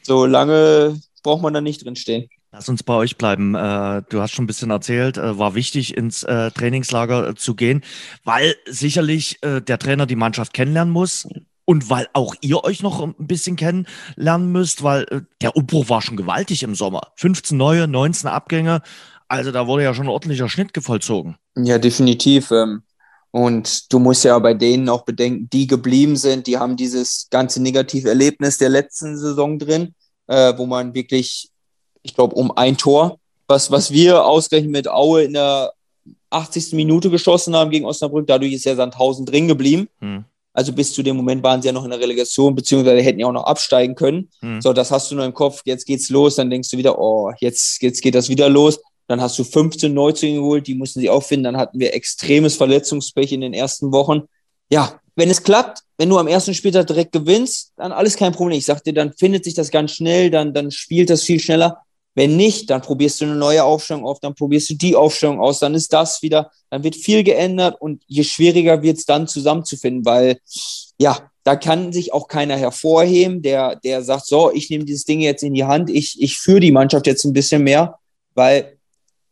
so lange braucht man da nicht drin stehen.
Lass uns bei euch bleiben. Äh, du hast schon ein bisschen erzählt, äh, war wichtig, ins Trainingslager zu gehen, weil sicherlich der Trainer die Mannschaft kennenlernen muss und weil auch ihr euch noch ein bisschen kennenlernen müsst, weil der Umbruch war schon gewaltig im Sommer. 15 neue, 19 Abgänge. Also da wurde ja schon ein ordentlicher Schnitt vollzogen.
Ja, definitiv. Ähm, und du musst ja bei denen auch bedenken, die geblieben sind, die haben dieses ganze negative Erlebnis der letzten Saison drin, wo man wirklich ich glaube, um ein Tor, was, was wir ausgerechnet mit Aue in der 80. Minute geschossen haben gegen Osnabrück. Dadurch ist ja Sandhausen drin geblieben. Hm. Also bis zu dem Moment waren sie ja noch in der Relegation, beziehungsweise hätten ja auch noch absteigen können. Hm. So, das hast du nur im Kopf. Jetzt geht's los. Dann denkst du wieder, oh, jetzt, jetzt geht das wieder los. Dann hast du 15 Neuzugänge geholt, die mussten sie auffinden. Dann hatten wir extremes Verletzungspech in den ersten Wochen. Ja, wenn es klappt, wenn du am ersten Spieltag direkt gewinnst, dann alles kein Problem. Ich sag dir, dann findet sich das ganz schnell, dann, dann spielt das viel schneller. Wenn nicht, dann probierst du eine neue Aufstellung auf, dann probierst du die Aufstellung aus, dann ist das wieder, dann wird viel geändert und je schwieriger wird es dann zusammenzufinden, weil ja, da kann sich auch keiner hervorheben, der, der sagt, so, ich nehme dieses Ding jetzt in die Hand, ich, ich führe die Mannschaft jetzt ein bisschen mehr, weil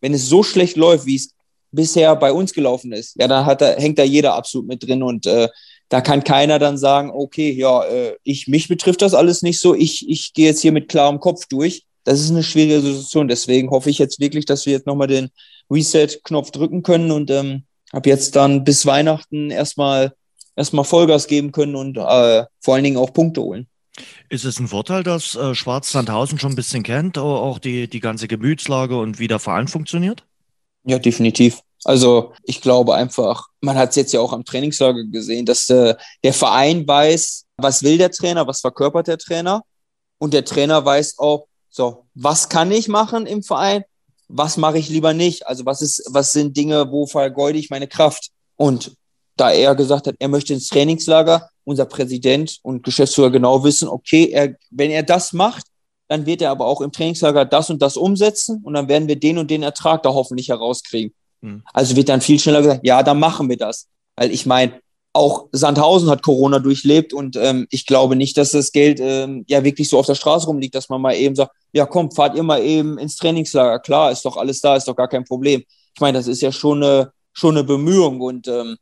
wenn es so schlecht läuft, wie es bisher bei uns gelaufen ist, ja, dann hat da, hängt da jeder absolut mit drin und äh, da kann keiner dann sagen, okay, ja, äh, ich, mich betrifft das alles nicht so, ich, ich gehe jetzt hier mit klarem Kopf durch das ist eine schwierige Situation. Deswegen hoffe ich jetzt wirklich, dass wir jetzt nochmal den Reset-Knopf drücken können und ähm, ab jetzt dann bis Weihnachten erstmal erstmal Vollgas geben können und äh, vor allen Dingen auch Punkte holen.
Ist es ein Vorteil, dass äh, Schwarz-Sandhausen schon ein bisschen kennt, auch die, die ganze Gemütslage und wie der Verein funktioniert?
Ja, definitiv. Also ich glaube einfach, man hat es jetzt ja auch am Trainingslager gesehen, dass äh, der Verein weiß, was will der Trainer, was verkörpert der Trainer und der Trainer weiß auch, so, was kann ich machen im Verein? Was mache ich lieber nicht? Also, was ist, was sind Dinge, wo vergeude ich meine Kraft? Und da er gesagt hat, er möchte ins Trainingslager, unser Präsident und Geschäftsführer genau wissen, okay, er, wenn er das macht, dann wird er aber auch im Trainingslager das und das umsetzen und dann werden wir den und den Ertrag da hoffentlich herauskriegen. Mhm. Also wird dann viel schneller gesagt, ja, dann machen wir das. Weil ich meine, auch Sandhausen hat Corona durchlebt und ähm, ich glaube nicht, dass das Geld ähm, ja wirklich so auf der Straße rumliegt, dass man mal eben sagt, ja komm, fahrt ihr mal eben ins Trainingslager. Klar, ist doch alles da, ist doch gar kein Problem. Ich meine, das ist ja schon eine, schon eine Bemühung und ähm,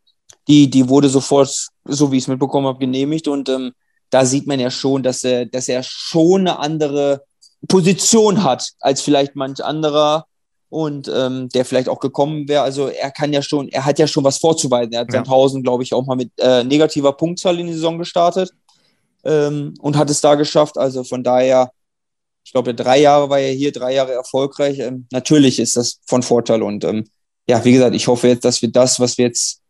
die, die wurde sofort, so wie ich es mitbekommen habe, genehmigt und ähm, da sieht man ja schon, dass er, dass er schon eine andere Position hat als vielleicht manch anderer und ähm, der vielleicht auch gekommen wäre. Also er kann ja schon, er hat ja schon was vorzuweisen. Er hat ja. Sandhausen, glaube ich, auch mal mit äh, negativer Punktzahl in die Saison gestartet ähm, und hat es da geschafft. Also von daher, ich glaube, drei Jahre war er hier, drei Jahre erfolgreich. Ähm, natürlich ist das von Vorteil und ähm, ja, wie gesagt, ich hoffe jetzt, dass wir das, was wir jetzt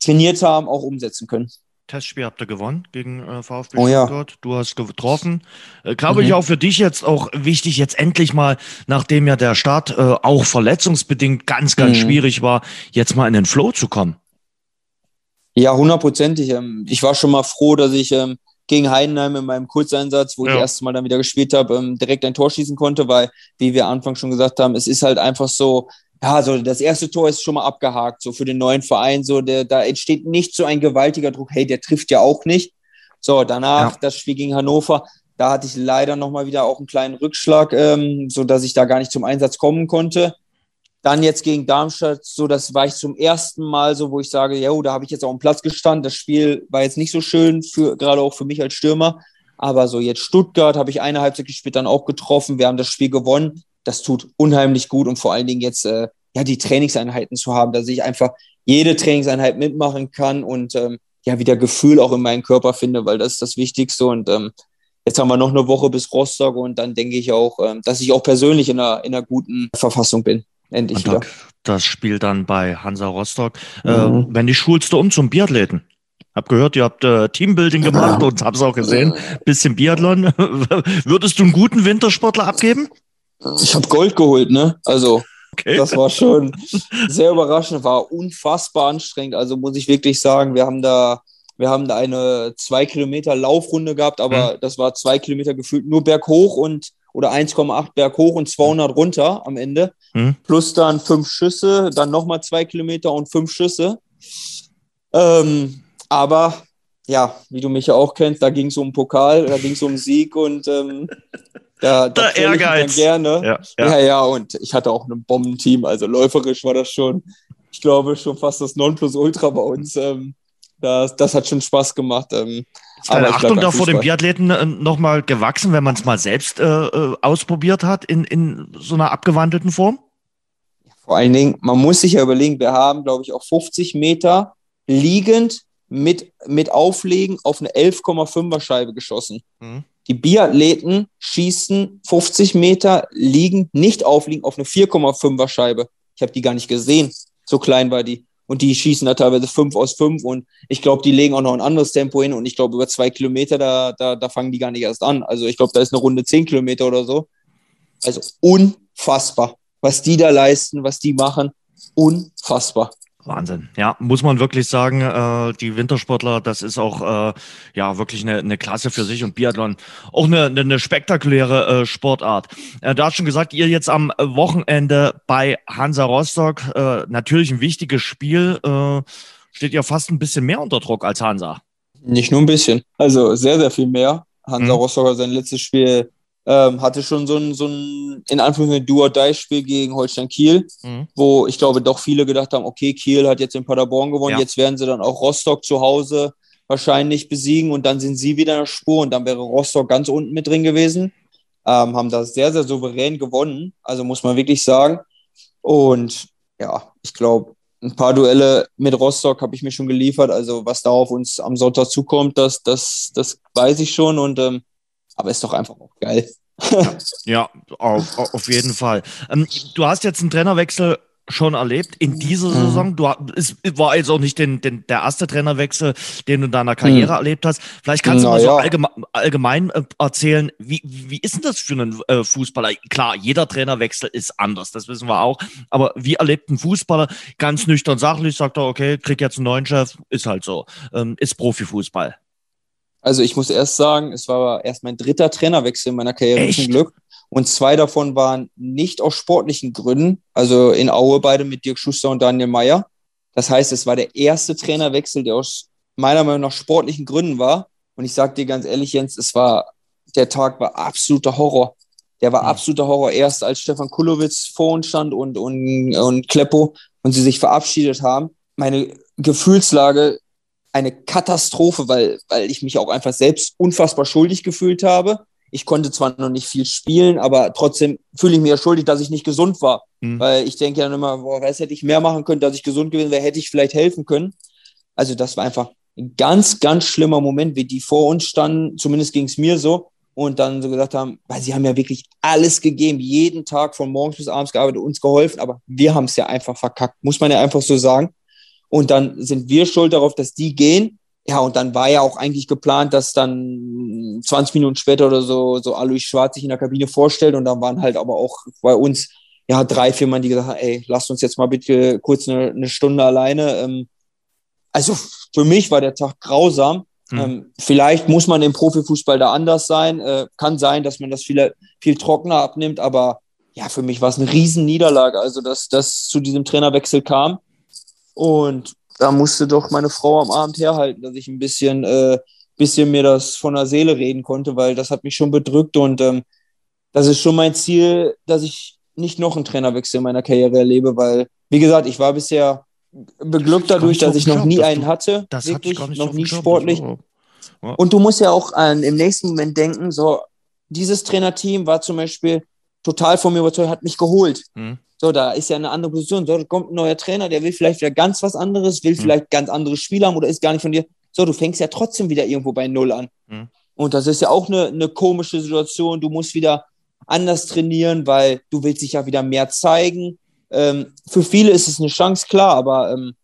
trainiert haben, auch umsetzen können.
Testspiel habt ihr gewonnen gegen äh, VfB oh, Stuttgart. Ja. Du hast getroffen. Äh, glaube mhm. ich auch für dich jetzt auch wichtig, jetzt endlich mal, nachdem ja der Start äh, auch verletzungsbedingt ganz, ganz mhm. schwierig war, jetzt mal in den Flow zu kommen.
Ja, hundertprozentig. Ähm, ich war schon mal froh, dass ich ähm, gegen Heidenheim in meinem Kurzeinsatz, wo ja. ich das erste Mal dann wieder gespielt habe, ähm, direkt ein Tor schießen konnte, weil, wie wir Anfang schon gesagt haben, es ist halt einfach so, ja, so das erste Tor ist schon mal abgehakt, so für den neuen Verein, so der, da entsteht nicht so ein gewaltiger Druck, hey, der trifft ja auch nicht. So, danach ja. das Spiel gegen Hannover, da hatte ich leider nochmal wieder auch einen kleinen Rückschlag, ähm, so dass ich da gar nicht zum Einsatz kommen konnte. Dann jetzt gegen Darmstadt, so das war ich zum ersten Mal so, wo ich sage, ja, da habe ich jetzt auch einen Platz gestanden. Das Spiel war jetzt nicht so schön, für, gerade auch für mich als Stürmer. Aber so jetzt Stuttgart habe ich eine Halbzeit gespielt, dann auch getroffen. Wir haben das Spiel gewonnen das tut unheimlich gut und vor allen Dingen jetzt äh, ja die Trainingseinheiten zu haben, dass ich einfach jede Trainingseinheit mitmachen kann und ähm, ja wieder Gefühl auch in meinen Körper finde, weil das ist das Wichtigste und ähm, jetzt haben wir noch eine Woche bis Rostock und dann denke ich auch, ähm, dass ich auch persönlich in einer, in einer guten Verfassung bin. Endlich wieder.
Das Spiel dann bei Hansa Rostock. Mhm. Äh, wenn die schulst du um zum Biathleten? Hab gehört, ihr habt äh, Teambuilding gemacht und hab's auch gesehen. Bisschen Biathlon. Würdest du einen guten Wintersportler abgeben?
Ich habe Gold geholt, ne? Also, okay. das war schon sehr überraschend, war unfassbar anstrengend. Also muss ich wirklich sagen, wir haben da, wir haben da eine zwei Kilometer Laufrunde gehabt, aber mhm. das war zwei Kilometer gefühlt nur berghoch und oder 1,8 Berg hoch und 200 runter am Ende. Mhm. Plus dann fünf Schüsse, dann nochmal zwei Kilometer und fünf Schüsse. Ähm, aber ja, wie du mich ja auch kennst, da ging es um Pokal, da ging es um Sieg und ähm, da, da
Ehrgeiz.
gerne. Ja, ja. ja, ja, und ich hatte auch ein Bombenteam, also läuferisch war das schon, ich glaube, schon fast das Nonplusultra bei uns. Ähm, das, das hat schon Spaß gemacht. Ähm,
ist deine Achtung da vor dem Biathleten äh, nochmal gewachsen, wenn man es mal selbst äh, äh, ausprobiert hat in, in so einer abgewandelten Form?
Vor allen Dingen, man muss sich ja überlegen, wir haben, glaube ich, auch 50 Meter liegend mit, mit Auflegen auf eine 11,5er Scheibe geschossen. Mhm. Die Biathleten schießen 50 Meter liegend, nicht aufliegen, auf eine 4,5er Scheibe. Ich habe die gar nicht gesehen. So klein war die. Und die schießen da teilweise 5 aus 5 und ich glaube, die legen auch noch ein anderes Tempo hin und ich glaube, über zwei Kilometer, da, da, da fangen die gar nicht erst an. Also ich glaube, da ist eine Runde 10 Kilometer oder so. Also unfassbar, was die da leisten, was die machen. Unfassbar.
Wahnsinn. Ja, muss man wirklich sagen, äh, die Wintersportler, das ist auch äh, ja wirklich eine, eine Klasse für sich und Biathlon auch eine, eine spektakuläre äh, Sportart. Äh, du hast schon gesagt, ihr jetzt am Wochenende bei Hansa Rostock, äh, natürlich ein wichtiges Spiel, äh, steht ihr fast ein bisschen mehr unter Druck als Hansa.
Nicht nur ein bisschen, also sehr, sehr viel mehr. Hansa mhm. Rostock hat sein letztes Spiel ähm, hatte schon so ein, so ein in Anführungszeichen Do-or-Die-Spiel gegen Holstein Kiel, mhm. wo ich glaube doch viele gedacht haben, okay, Kiel hat jetzt in Paderborn gewonnen, ja. jetzt werden sie dann auch Rostock zu Hause wahrscheinlich besiegen und dann sind sie wieder in der Spur und dann wäre Rostock ganz unten mit drin gewesen. Ähm, haben das sehr, sehr souverän gewonnen, also muss man wirklich sagen. Und ja, ich glaube, ein paar Duelle mit Rostock habe ich mir schon geliefert. Also was da auf uns am Sonntag zukommt, das, das, das weiß ich schon. Und ähm, aber ist doch einfach auch geil.
ja, auf, auf jeden Fall. Ähm, du hast jetzt einen Trainerwechsel schon erlebt in dieser mhm. Saison. Du, es war jetzt auch nicht den, den, der erste Trainerwechsel, den du in deiner Karriere mhm. erlebt hast. Vielleicht kannst du Na, mal so ja. allgemein, allgemein äh, erzählen, wie, wie ist denn das für einen äh, Fußballer? Klar, jeder Trainerwechsel ist anders, das wissen wir auch. Aber wie erlebt ein Fußballer ganz nüchtern sachlich, sagt er, okay, krieg jetzt einen neuen Chef, ist halt so, ähm, ist Profifußball.
Also ich muss erst sagen, es war erst mein dritter Trainerwechsel in meiner Karriere Echt? zum Glück. Und zwei davon waren nicht aus sportlichen Gründen, also in Aue beide mit Dirk Schuster und Daniel Meyer. Das heißt, es war der erste Trainerwechsel, der aus meiner Meinung nach sportlichen Gründen war. Und ich sage dir ganz ehrlich, Jens, es war, der Tag war absoluter Horror. Der war absoluter Horror. Erst als Stefan Kulowitz vor uns stand und, und, und Kleppo und sie sich verabschiedet haben. Meine Gefühlslage eine Katastrophe, weil, weil ich mich auch einfach selbst unfassbar schuldig gefühlt habe. Ich konnte zwar noch nicht viel spielen, aber trotzdem fühle ich mich ja schuldig, dass ich nicht gesund war. Mhm. Weil ich denke dann immer, boah, was hätte ich mehr machen können, dass ich gesund gewesen wäre, hätte ich vielleicht helfen können. Also das war einfach ein ganz, ganz schlimmer Moment, wie die vor uns standen, zumindest ging es mir so, und dann so gesagt haben, weil sie haben ja wirklich alles gegeben, jeden Tag von morgens bis abends gearbeitet, uns geholfen, aber wir haben es ja einfach verkackt, muss man ja einfach so sagen. Und dann sind wir schuld darauf, dass die gehen. Ja, und dann war ja auch eigentlich geplant, dass dann 20 Minuten später oder so, so Alois Schwarz sich in der Kabine vorstellt. Und dann waren halt aber auch bei uns ja drei, vier Mann, die gesagt haben, ey, lasst uns jetzt mal bitte kurz eine, eine Stunde alleine. Ähm, also für mich war der Tag grausam. Ähm, vielleicht muss man im Profifußball da anders sein. Äh, kann sein, dass man das viel, viel trockener abnimmt, aber ja, für mich war es eine Riesenniederlage, also dass das zu diesem Trainerwechsel kam. Und da musste doch meine Frau am Abend herhalten, dass ich ein bisschen, äh, bisschen mir das von der Seele reden konnte, weil das hat mich schon bedrückt und ähm, das ist schon mein Ziel, dass ich nicht noch einen Trainerwechsel in meiner Karriere erlebe, weil, wie gesagt, ich war bisher beglückt dadurch, dass ich noch nie einen hatte. Das wirklich, noch so nie sportlich. Ja. Und du musst ja auch an, im nächsten Moment denken, so, dieses Trainerteam war zum Beispiel total von mir überzeugt, hat mich geholt. Mhm. So, da ist ja eine andere Position. So, da kommt ein neuer Trainer, der will vielleicht wieder ganz was anderes, will mhm. vielleicht ganz andere Spieler haben oder ist gar nicht von dir. So, du fängst ja trotzdem wieder irgendwo bei Null an. Mhm. Und das ist ja auch eine, eine komische Situation. Du musst wieder anders trainieren, weil du willst dich ja wieder mehr zeigen. Ähm, für viele ist es eine Chance, klar, aber ähm,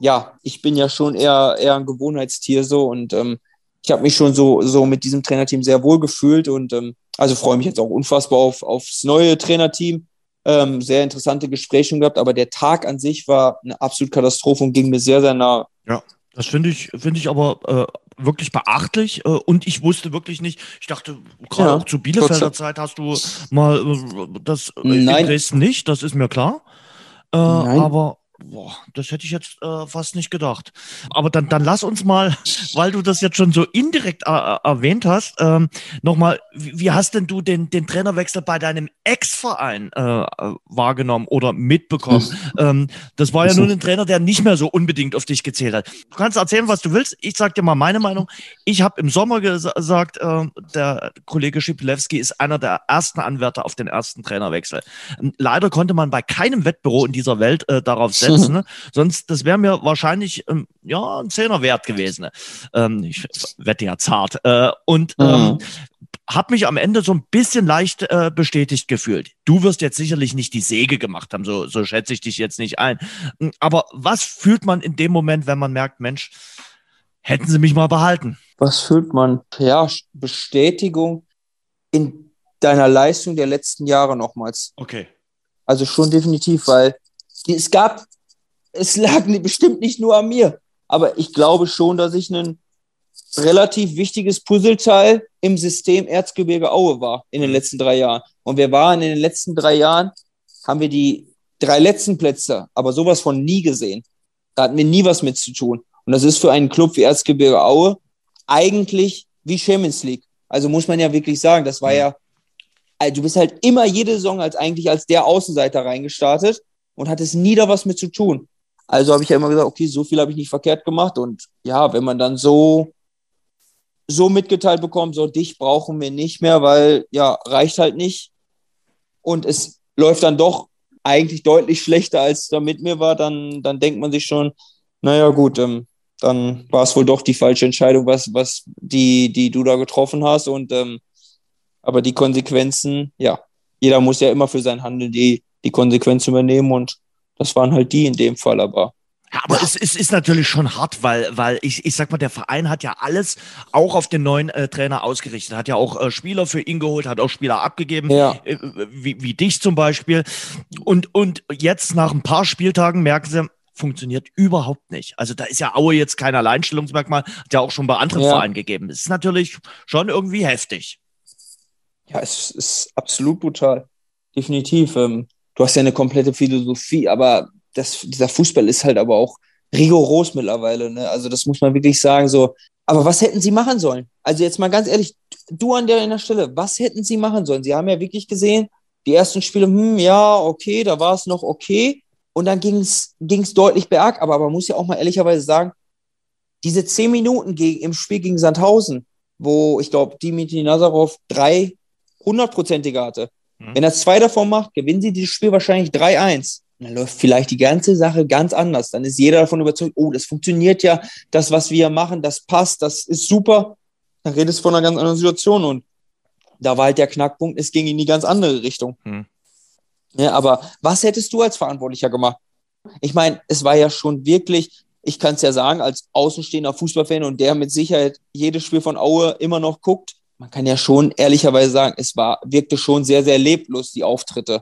ja, ich bin ja schon eher, eher ein Gewohnheitstier so und ähm, ich habe mich schon so, so mit diesem Trainerteam sehr wohl gefühlt und ähm, also freue mich jetzt auch unfassbar auf, aufs neue Trainerteam. Ähm, sehr interessante Gespräche gehabt, aber der Tag an sich war eine absolute Katastrophe und ging mir sehr, sehr nah.
Ja, das finde ich, finde ich aber äh, wirklich beachtlich. Äh, und ich wusste wirklich nicht, ich dachte, gerade ja, auch zu Bielefelder Zeit hast du mal äh, das äh, in Dresden nicht, das ist mir klar. Äh, aber boah, das hätte ich jetzt äh, fast nicht gedacht. Aber dann, dann lass uns mal, weil du das jetzt schon so indirekt äh, äh erwähnt hast, ähm, nochmal, wie, wie, hast denn du den, den Trainerwechsel bei deinem Ex-Verein äh, wahrgenommen oder mitbekommen? ähm, das war ja nun ein Trainer, der nicht mehr so unbedingt auf dich gezählt hat. Du kannst erzählen, was du willst. Ich sag dir mal meine Meinung. Ich habe im Sommer gesagt, äh, der Kollege Schipilewski ist einer der ersten Anwärter auf den ersten Trainerwechsel. Ähm, leider konnte man bei keinem Wettbüro in dieser Welt äh, darauf setzen. Ne? Sonst, das wäre mir wahrscheinlich ähm, ja ein Zehner wert gewesen. Ähm, ich wette ja zart. Äh, und mhm. ähm, habe mich am Ende so ein bisschen leicht äh, bestätigt gefühlt. Du wirst jetzt sicherlich nicht die Säge gemacht haben, so, so schätze ich dich jetzt nicht ein. Hm, aber was fühlt man in dem Moment, wenn man merkt, Mensch, hätten sie mich mal behalten?
Was fühlt man? Ja, Bestätigung in deiner Leistung der letzten Jahre nochmals.
Okay.
Also schon definitiv, weil es gab, es lag bestimmt nicht nur an mir, aber ich glaube schon, dass ich ein relativ wichtiges Puzzleteil im System Erzgebirge Aue war in den mhm. letzten drei Jahren. Und wir waren in den letzten drei Jahren, haben wir die drei letzten Plätze, aber sowas von nie gesehen. Da hatten wir nie was mit zu tun. Und das ist für einen Club wie Erzgebirge Aue eigentlich wie Champions League. Also muss man ja wirklich sagen, das war ja, also du bist halt immer jede Saison als eigentlich als der Außenseiter reingestartet und hattest nie da was mit zu tun. Also habe ich ja immer gesagt, okay, so viel habe ich nicht verkehrt gemacht. Und ja, wenn man dann so, so mitgeteilt bekommt, so dich brauchen wir nicht mehr, weil ja, reicht halt nicht. Und es läuft dann doch eigentlich deutlich schlechter, als da mit mir war, dann, dann denkt man sich schon, naja, gut, ähm, dann war es wohl doch die falsche Entscheidung, was, was die, die du da getroffen hast. Und ähm, aber die Konsequenzen, ja, jeder muss ja immer für sein Handeln die, die Konsequenzen übernehmen und das waren halt die in dem Fall, aber.
Ja, aber ja. Es, es ist natürlich schon hart, weil, weil ich, ich sag mal, der Verein hat ja alles auch auf den neuen äh, Trainer ausgerichtet, hat ja auch äh, Spieler für ihn geholt, hat auch Spieler abgegeben, ja. äh, wie, wie dich zum Beispiel. Und, und jetzt nach ein paar Spieltagen merken sie, funktioniert überhaupt nicht. Also da ist ja Aue jetzt kein Alleinstellungsmerkmal, hat ja auch schon bei anderen ja. Vereinen gegeben. Das ist natürlich schon irgendwie heftig.
Ja, es ist absolut brutal. Definitiv. Ähm, du hast ja eine komplette Philosophie, aber das, dieser Fußball ist halt aber auch rigoros mittlerweile. Ne? Also das muss man wirklich sagen. So, aber was hätten sie machen sollen? Also jetzt mal ganz ehrlich, du an der, an der Stelle, was hätten sie machen sollen? Sie haben ja wirklich gesehen, die ersten Spiele, hm, ja, okay, da war es noch okay. Und dann ging es deutlich berg. Aber man muss ja auch mal ehrlicherweise sagen, diese zehn Minuten gegen, im Spiel gegen Sandhausen, wo ich glaube, Dimitri Nazarov drei hundertprozentige hatte, Mhm. Wenn er zwei davon macht, gewinnen sie dieses Spiel wahrscheinlich 3-1. Dann läuft vielleicht die ganze Sache ganz anders. Dann ist jeder davon überzeugt, oh, das funktioniert ja, das, was wir machen, das passt, das ist super. Dann redest du von einer ganz anderen Situation. Und da war halt der Knackpunkt, es ging in die ganz andere Richtung. Mhm. Ja, aber was hättest du als Verantwortlicher gemacht? Ich meine, es war ja schon wirklich, ich kann es ja sagen, als außenstehender Fußballfan und der mit Sicherheit jedes Spiel von Aue immer noch guckt, man kann ja schon ehrlicherweise sagen, es war, wirkte schon sehr, sehr leblos, die Auftritte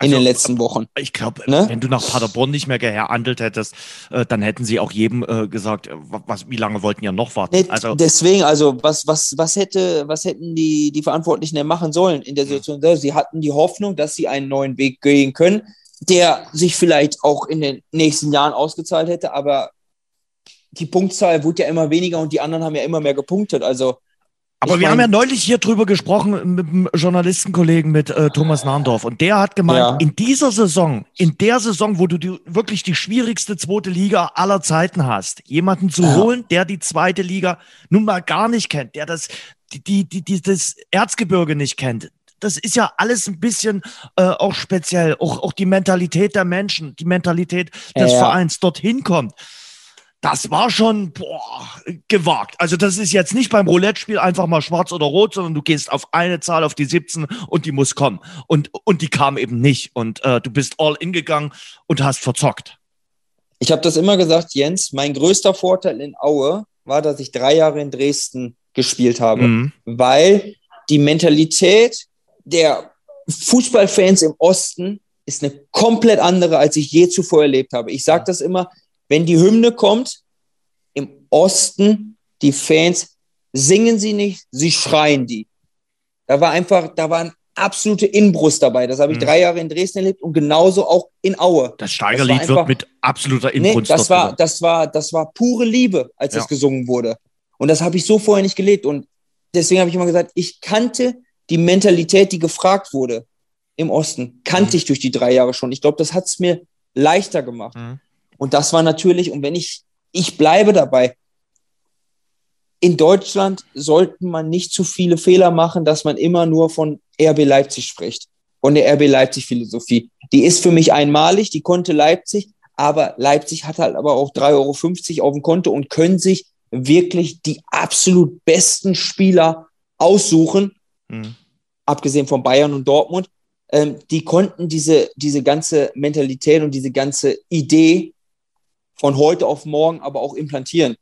in also, den letzten Wochen.
Ich glaube, ne? wenn du nach Paderborn nicht mehr gehandelt hättest, äh, dann hätten sie auch jedem äh, gesagt, äh, was, wie lange wollten ihr noch warten?
Nee, also, deswegen, also was, was, was, hätte, was hätten die, die Verantwortlichen denn machen sollen in der Situation? Sie hatten die Hoffnung, dass sie einen neuen Weg gehen können, der sich vielleicht auch in den nächsten Jahren ausgezahlt hätte, aber die Punktzahl wurde ja immer weniger und die anderen haben ja immer mehr gepunktet. Also
aber ich wir mein, haben ja neulich hier drüber gesprochen mit dem Journalistenkollegen mit äh, Thomas Nahndorf und der hat gemeint, ja. in dieser Saison, in der Saison, wo du die, wirklich die schwierigste zweite Liga aller Zeiten hast, jemanden zu ja. holen, der die zweite Liga nun mal gar nicht kennt, der das, die, die, die, das Erzgebirge nicht kennt, das ist ja alles ein bisschen äh, auch speziell. Auch, auch die Mentalität der Menschen, die Mentalität des ja, Vereins dorthin kommt das war schon boah, gewagt. Also das ist jetzt nicht beim Roulette-Spiel einfach mal schwarz oder rot, sondern du gehst auf eine Zahl, auf die 17 und die muss kommen. Und, und die kam eben nicht. Und äh, du bist all in gegangen und hast verzockt.
Ich habe das immer gesagt, Jens, mein größter Vorteil in Aue war, dass ich drei Jahre in Dresden gespielt habe, mhm. weil die Mentalität der Fußballfans im Osten ist eine komplett andere, als ich je zuvor erlebt habe. Ich sage das immer, wenn die Hymne kommt, im Osten, die Fans singen sie nicht, sie schreien die. Da war einfach, da waren absolute Inbrust dabei. Das habe ich mhm. drei Jahre in Dresden erlebt und genauso auch in Aue.
Das Steigerlied das wird mit absoluter Inbrunst.
Nee, das war, das war, das war pure Liebe, als ja. es gesungen wurde. Und das habe ich so vorher nicht gelebt. Und deswegen habe ich immer gesagt, ich kannte die Mentalität, die gefragt wurde im Osten, kannte mhm. ich durch die drei Jahre schon. Ich glaube, das hat es mir leichter gemacht. Mhm. Und das war natürlich, und wenn ich, ich bleibe dabei, in Deutschland sollte man nicht zu viele Fehler machen, dass man immer nur von RB Leipzig spricht. Von der RB Leipzig Philosophie. Die ist für mich einmalig, die konnte Leipzig, aber Leipzig hat halt aber auch 3,50 Euro auf dem Konto und können sich wirklich die absolut besten Spieler aussuchen, mhm. abgesehen von Bayern und Dortmund. Ähm, die konnten diese, diese ganze Mentalität und diese ganze Idee von heute auf morgen aber auch implantieren.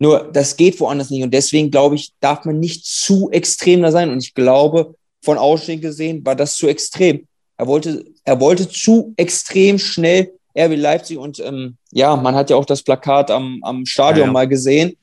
Nur das geht woanders nicht. Und deswegen glaube ich, darf man nicht zu extrem da sein. Und ich glaube, von außen gesehen war das zu extrem. Er wollte, er wollte zu extrem schnell RB Leipzig und ähm, ja, man hat ja auch das Plakat am, am Stadion ja, ja. mal gesehen.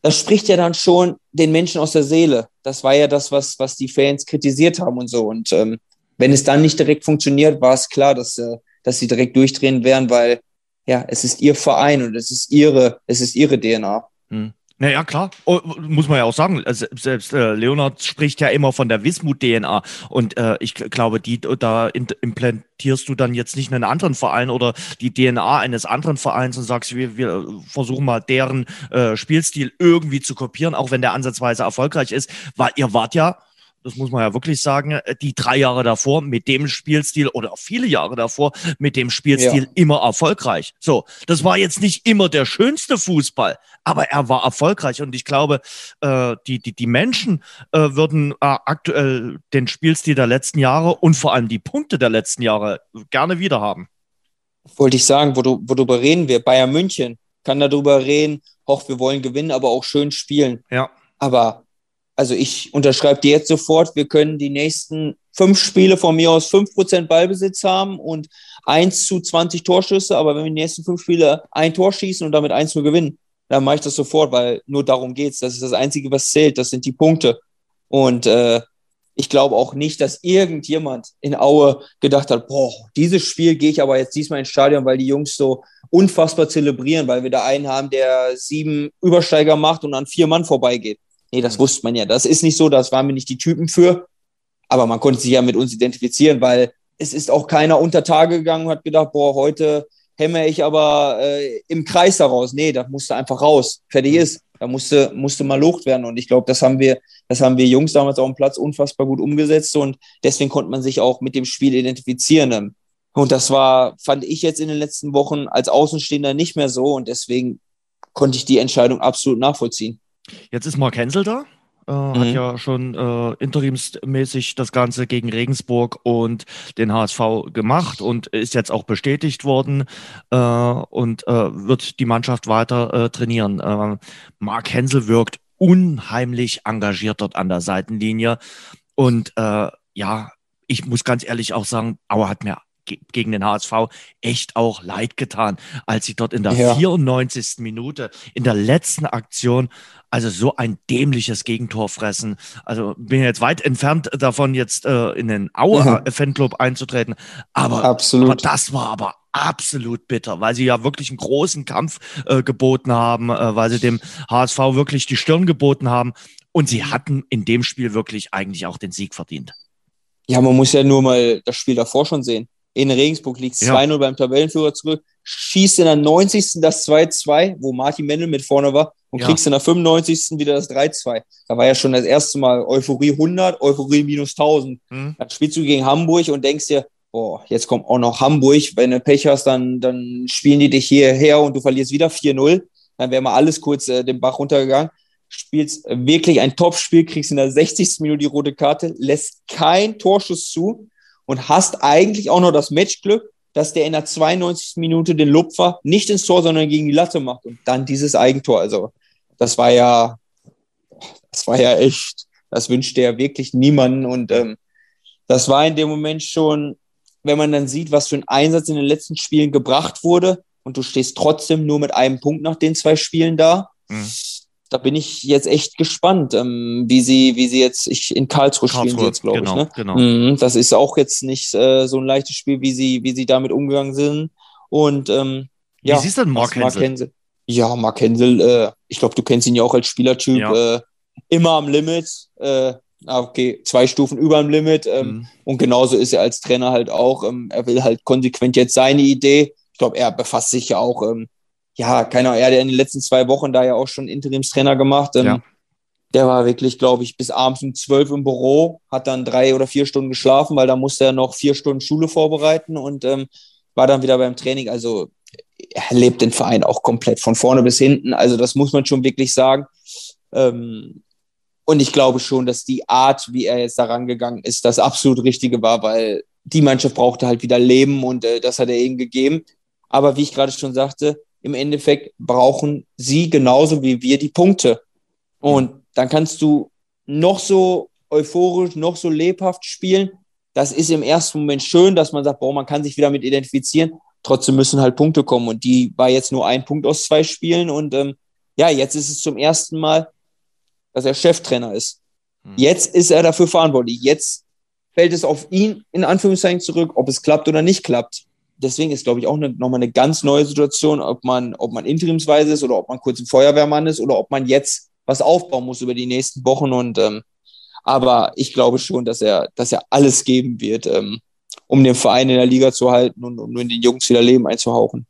Das spricht ja dann schon den Menschen aus der Seele. Das war ja das, was, was die Fans kritisiert haben und so. Und ähm, wenn es dann nicht direkt funktioniert, war es klar, dass, äh, dass sie direkt durchdrehen werden, weil ja, es ist ihr Verein und es ist ihre, es ist ihre DNA.
Hm. Naja, klar, oh, muss man ja auch sagen. Also, selbst äh, Leonard spricht ja immer von der Wismut-DNA. Und äh, ich glaube, die, da implantierst du dann jetzt nicht einen anderen Verein oder die DNA eines anderen Vereins und sagst, wir, wir versuchen mal deren äh, Spielstil irgendwie zu kopieren, auch wenn der ansatzweise erfolgreich ist. Weil ihr wart ja das muss man ja wirklich sagen, äh, die drei Jahre davor mit dem Spielstil oder viele Jahre davor mit dem Spielstil ja. immer erfolgreich. So, das war jetzt nicht immer der schönste Fußball, aber er war erfolgreich und ich glaube, äh, die, die, die Menschen äh, würden äh, aktuell den Spielstil der letzten Jahre und vor allem die Punkte der letzten Jahre gerne wieder haben.
Wollte ich sagen, wo du, wo du reden wir, Bayern München kann darüber reden, hoch, wir wollen gewinnen, aber auch schön spielen.
Ja.
Aber also ich unterschreibe dir jetzt sofort, wir können die nächsten fünf Spiele von mir aus fünf Prozent Ballbesitz haben und eins zu 20 Torschüsse, aber wenn wir die nächsten fünf Spiele ein Tor schießen und damit eins nur gewinnen, dann mache ich das sofort, weil nur darum geht's. Das ist das Einzige, was zählt. Das sind die Punkte. Und äh, ich glaube auch nicht, dass irgendjemand in Aue gedacht hat, boah, dieses Spiel gehe ich aber jetzt diesmal ins Stadion, weil die Jungs so unfassbar zelebrieren, weil wir da einen haben, der sieben Übersteiger macht und an vier Mann vorbeigeht. Nee, das wusste man ja. Das ist nicht so, das waren wir nicht die Typen für. Aber man konnte sich ja mit uns identifizieren, weil es ist auch keiner unter Tage gegangen und hat gedacht, boah, heute hämmer ich aber äh, im Kreis daraus. Nee, da musste einfach raus. Fertig ist. Da musste, musste mal locht werden. Und ich glaube, das haben wir, das haben wir Jungs damals auf dem Platz unfassbar gut umgesetzt. Und deswegen konnte man sich auch mit dem Spiel identifizieren. Und das war, fand ich jetzt in den letzten Wochen als Außenstehender nicht mehr so. Und deswegen konnte ich die Entscheidung absolut nachvollziehen.
Jetzt ist Mark Hensel da. Äh, mhm. Hat ja schon äh, interimsmäßig das Ganze gegen Regensburg und den HSV gemacht und ist jetzt auch bestätigt worden äh, und äh, wird die Mannschaft weiter äh, trainieren. Äh, Mark Hensel wirkt unheimlich engagiert dort an der Seitenlinie und ja, ich muss ganz ehrlich auch sagen, Auer hat mir gegen den HSV echt auch leid getan, als sie dort in der ja. 94. Minute in der letzten Aktion also so ein dämliches Gegentor fressen. Also bin jetzt weit entfernt davon, jetzt äh, in den Auer-Fanclub mhm. einzutreten. Aber,
absolut.
aber das war aber absolut bitter, weil sie ja wirklich einen großen Kampf äh, geboten haben, äh, weil sie dem HSV wirklich die Stirn geboten haben. Und sie hatten in dem Spiel wirklich eigentlich auch den Sieg verdient.
Ja, man muss ja nur mal das Spiel davor schon sehen. In Regensburg liegt ja. 2-0 beim Tabellenführer zurück, schießt in der 90. das 2-2, wo Martin Mendel mit vorne war und ja. kriegst in der 95. wieder das 3-2. Da war ja schon das erste Mal Euphorie 100, Euphorie minus 1000. Mhm. Dann spielst du gegen Hamburg und denkst dir, boah, jetzt kommt auch noch Hamburg. Wenn du Pech hast, dann, dann spielen die dich hierher und du verlierst wieder 4-0. Dann wäre mal alles kurz äh, den Bach runtergegangen. Spielst wirklich ein Top-Spiel, kriegst in der 60. Minute die rote Karte, lässt kein Torschuss zu und hast eigentlich auch noch das Matchglück, dass der in der 92. Minute den Lupfer nicht ins Tor, sondern gegen die Latte macht und dann dieses Eigentor. Also das war ja, das war ja echt, das wünschte ja wirklich niemanden. Und ähm, das war in dem Moment schon, wenn man dann sieht, was für ein Einsatz in den letzten Spielen gebracht wurde und du stehst trotzdem nur mit einem Punkt nach den zwei Spielen da. Mhm. da bin ich jetzt echt gespannt, ähm, wie sie, wie sie jetzt, ich in Karlsruhe, Karlsruhe spielen sie jetzt, glaube genau, ich. Ne? Genau. Mhm, das ist auch jetzt nicht äh, so ein leichtes Spiel, wie sie, wie sie damit umgegangen sind. Und ähm,
wie ja, siehst du denn Mark Hensel?
Ja, Mark Hensel, äh, ich glaube, du kennst ihn ja auch als Spielertyp. Ja. Äh, immer am Limit. Äh, ah, okay, zwei Stufen über dem Limit. Ähm, mhm. Und genauso ist er als Trainer halt auch. Ähm, er will halt konsequent jetzt seine Idee. Ich glaube, er befasst sich ja auch ähm, ja, keine Ahnung, er hat ja in den letzten zwei Wochen da ja auch schon Interimstrainer gemacht. Ähm, ja. Der war wirklich, glaube ich, bis abends um zwölf im Büro, hat dann drei oder vier Stunden geschlafen, weil da musste er noch vier Stunden Schule vorbereiten und ähm, war dann wieder beim Training. Also lebt den Verein auch komplett von vorne bis hinten. Also das muss man schon wirklich sagen. Ähm, und ich glaube schon, dass die Art, wie er jetzt da rangegangen ist, das absolut Richtige war, weil die Mannschaft brauchte halt wieder Leben und äh, das hat er ihnen gegeben. Aber wie ich gerade schon sagte, im Endeffekt brauchen sie genauso wie wir die Punkte. Und dann kannst du noch so euphorisch, noch so lebhaft spielen. Das ist im ersten Moment schön, dass man sagt, boah, man kann sich wieder mit identifizieren. Trotzdem müssen halt Punkte kommen. Und die war jetzt nur ein Punkt aus zwei Spielen. Und ähm, ja, jetzt ist es zum ersten Mal, dass er Cheftrainer ist. Hm. Jetzt ist er dafür verantwortlich. Jetzt fällt es auf ihn in Anführungszeichen zurück, ob es klappt oder nicht klappt deswegen ist, glaube ich, auch eine, nochmal eine ganz neue Situation, ob man, ob man interimsweise ist oder ob man kurz ein Feuerwehrmann ist oder ob man jetzt was aufbauen muss über die nächsten Wochen. Und ähm, aber ich glaube schon, dass er, dass er alles geben wird, ähm, um den Verein in der Liga zu halten und um den Jungs wieder Leben einzuhauchen.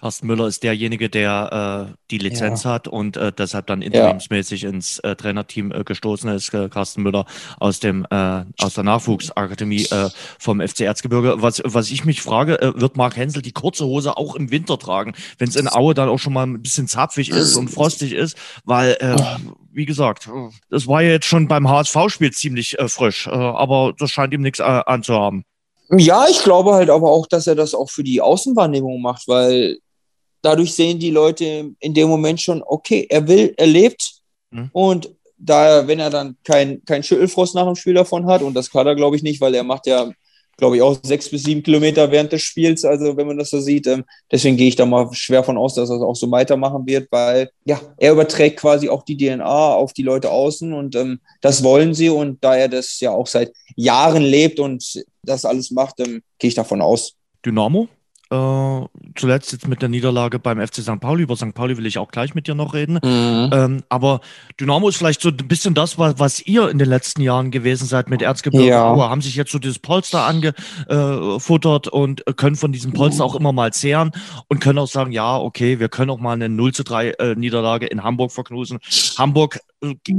Carsten Müller ist derjenige, der äh, die Lizenz ja. hat und äh, deshalb dann interimsmäßig ja. ins äh, Trainerteam äh, gestoßen ist. Äh, Carsten Müller aus dem äh, aus der Nachwuchsakademie äh, vom FC Erzgebirge. Was was ich mich frage, äh, wird Marc Hensel die kurze Hose auch im Winter tragen, wenn es in Aue dann auch schon mal ein bisschen zapfig ist und frostig ist, weil äh, wie gesagt, das war ja jetzt schon beim HSV-Spiel ziemlich äh, frisch, äh, aber das scheint ihm nichts äh, anzuhaben.
Ja, ich glaube halt aber auch, dass er das auch für die Außenwahrnehmung macht, weil dadurch sehen die Leute in dem Moment schon, okay, er will, er lebt mhm. und da, wenn er dann kein, kein Schüttelfrost nach dem Spiel davon hat, und das kann er, glaube ich, nicht, weil er macht ja, glaube ich, auch sechs bis sieben Kilometer während des Spiels, also wenn man das so sieht. Ähm, deswegen gehe ich da mal schwer von aus, dass er es auch so weitermachen wird, weil ja, er überträgt quasi auch die DNA auf die Leute außen und ähm, das wollen sie. Und da er das ja auch seit Jahren lebt und das alles macht, ähm, gehe ich davon aus.
Dynamo? Äh, zuletzt jetzt mit der Niederlage beim FC St. Pauli. Über St. Pauli will ich auch gleich mit dir noch reden. Mhm. Ähm, aber Dynamo ist vielleicht so ein bisschen das, was, was ihr in den letzten Jahren gewesen seid mit Erzgebirge ja. Haben sich jetzt so dieses Polster angefuttert und können von diesem Polster auch immer mal zehren und können auch sagen, ja, okay, wir können auch mal eine 0 zu 3 äh, Niederlage in Hamburg verknusen. Hamburg äh,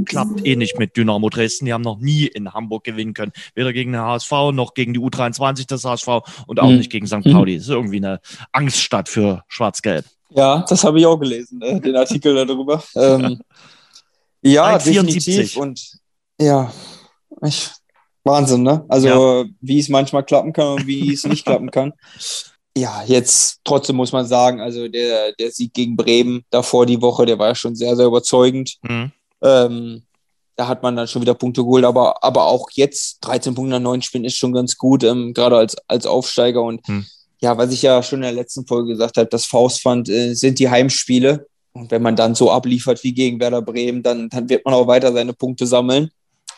klappt eh nicht mit Dynamo Dresden. Die haben noch nie in Hamburg gewinnen können. Weder gegen den HSV noch gegen die U23 des HSV und auch mhm. nicht gegen St. Pauli. Das ist irgendwie eine Angststadt für Schwarz-Gelb.
Ja, das habe ich auch gelesen, ne? den Artikel darüber. ähm, ja, definitiv. Und ja, ich, Wahnsinn, ne? Also, ja. wie es manchmal klappen kann und wie es nicht klappen kann. Ja, jetzt trotzdem muss man sagen, also der, der Sieg gegen Bremen davor die Woche, der war ja schon sehr, sehr überzeugend. Mhm. Ähm, da hat man dann schon wieder Punkte geholt, aber, aber auch jetzt 13 Punkte nach 9 Spielen ist schon ganz gut, ähm, gerade als, als Aufsteiger. Und hm. ja, was ich ja schon in der letzten Folge gesagt habe, das Faustpfand äh, sind die Heimspiele. Und wenn man dann so abliefert wie gegen Werder Bremen, dann, dann wird man auch weiter seine Punkte sammeln.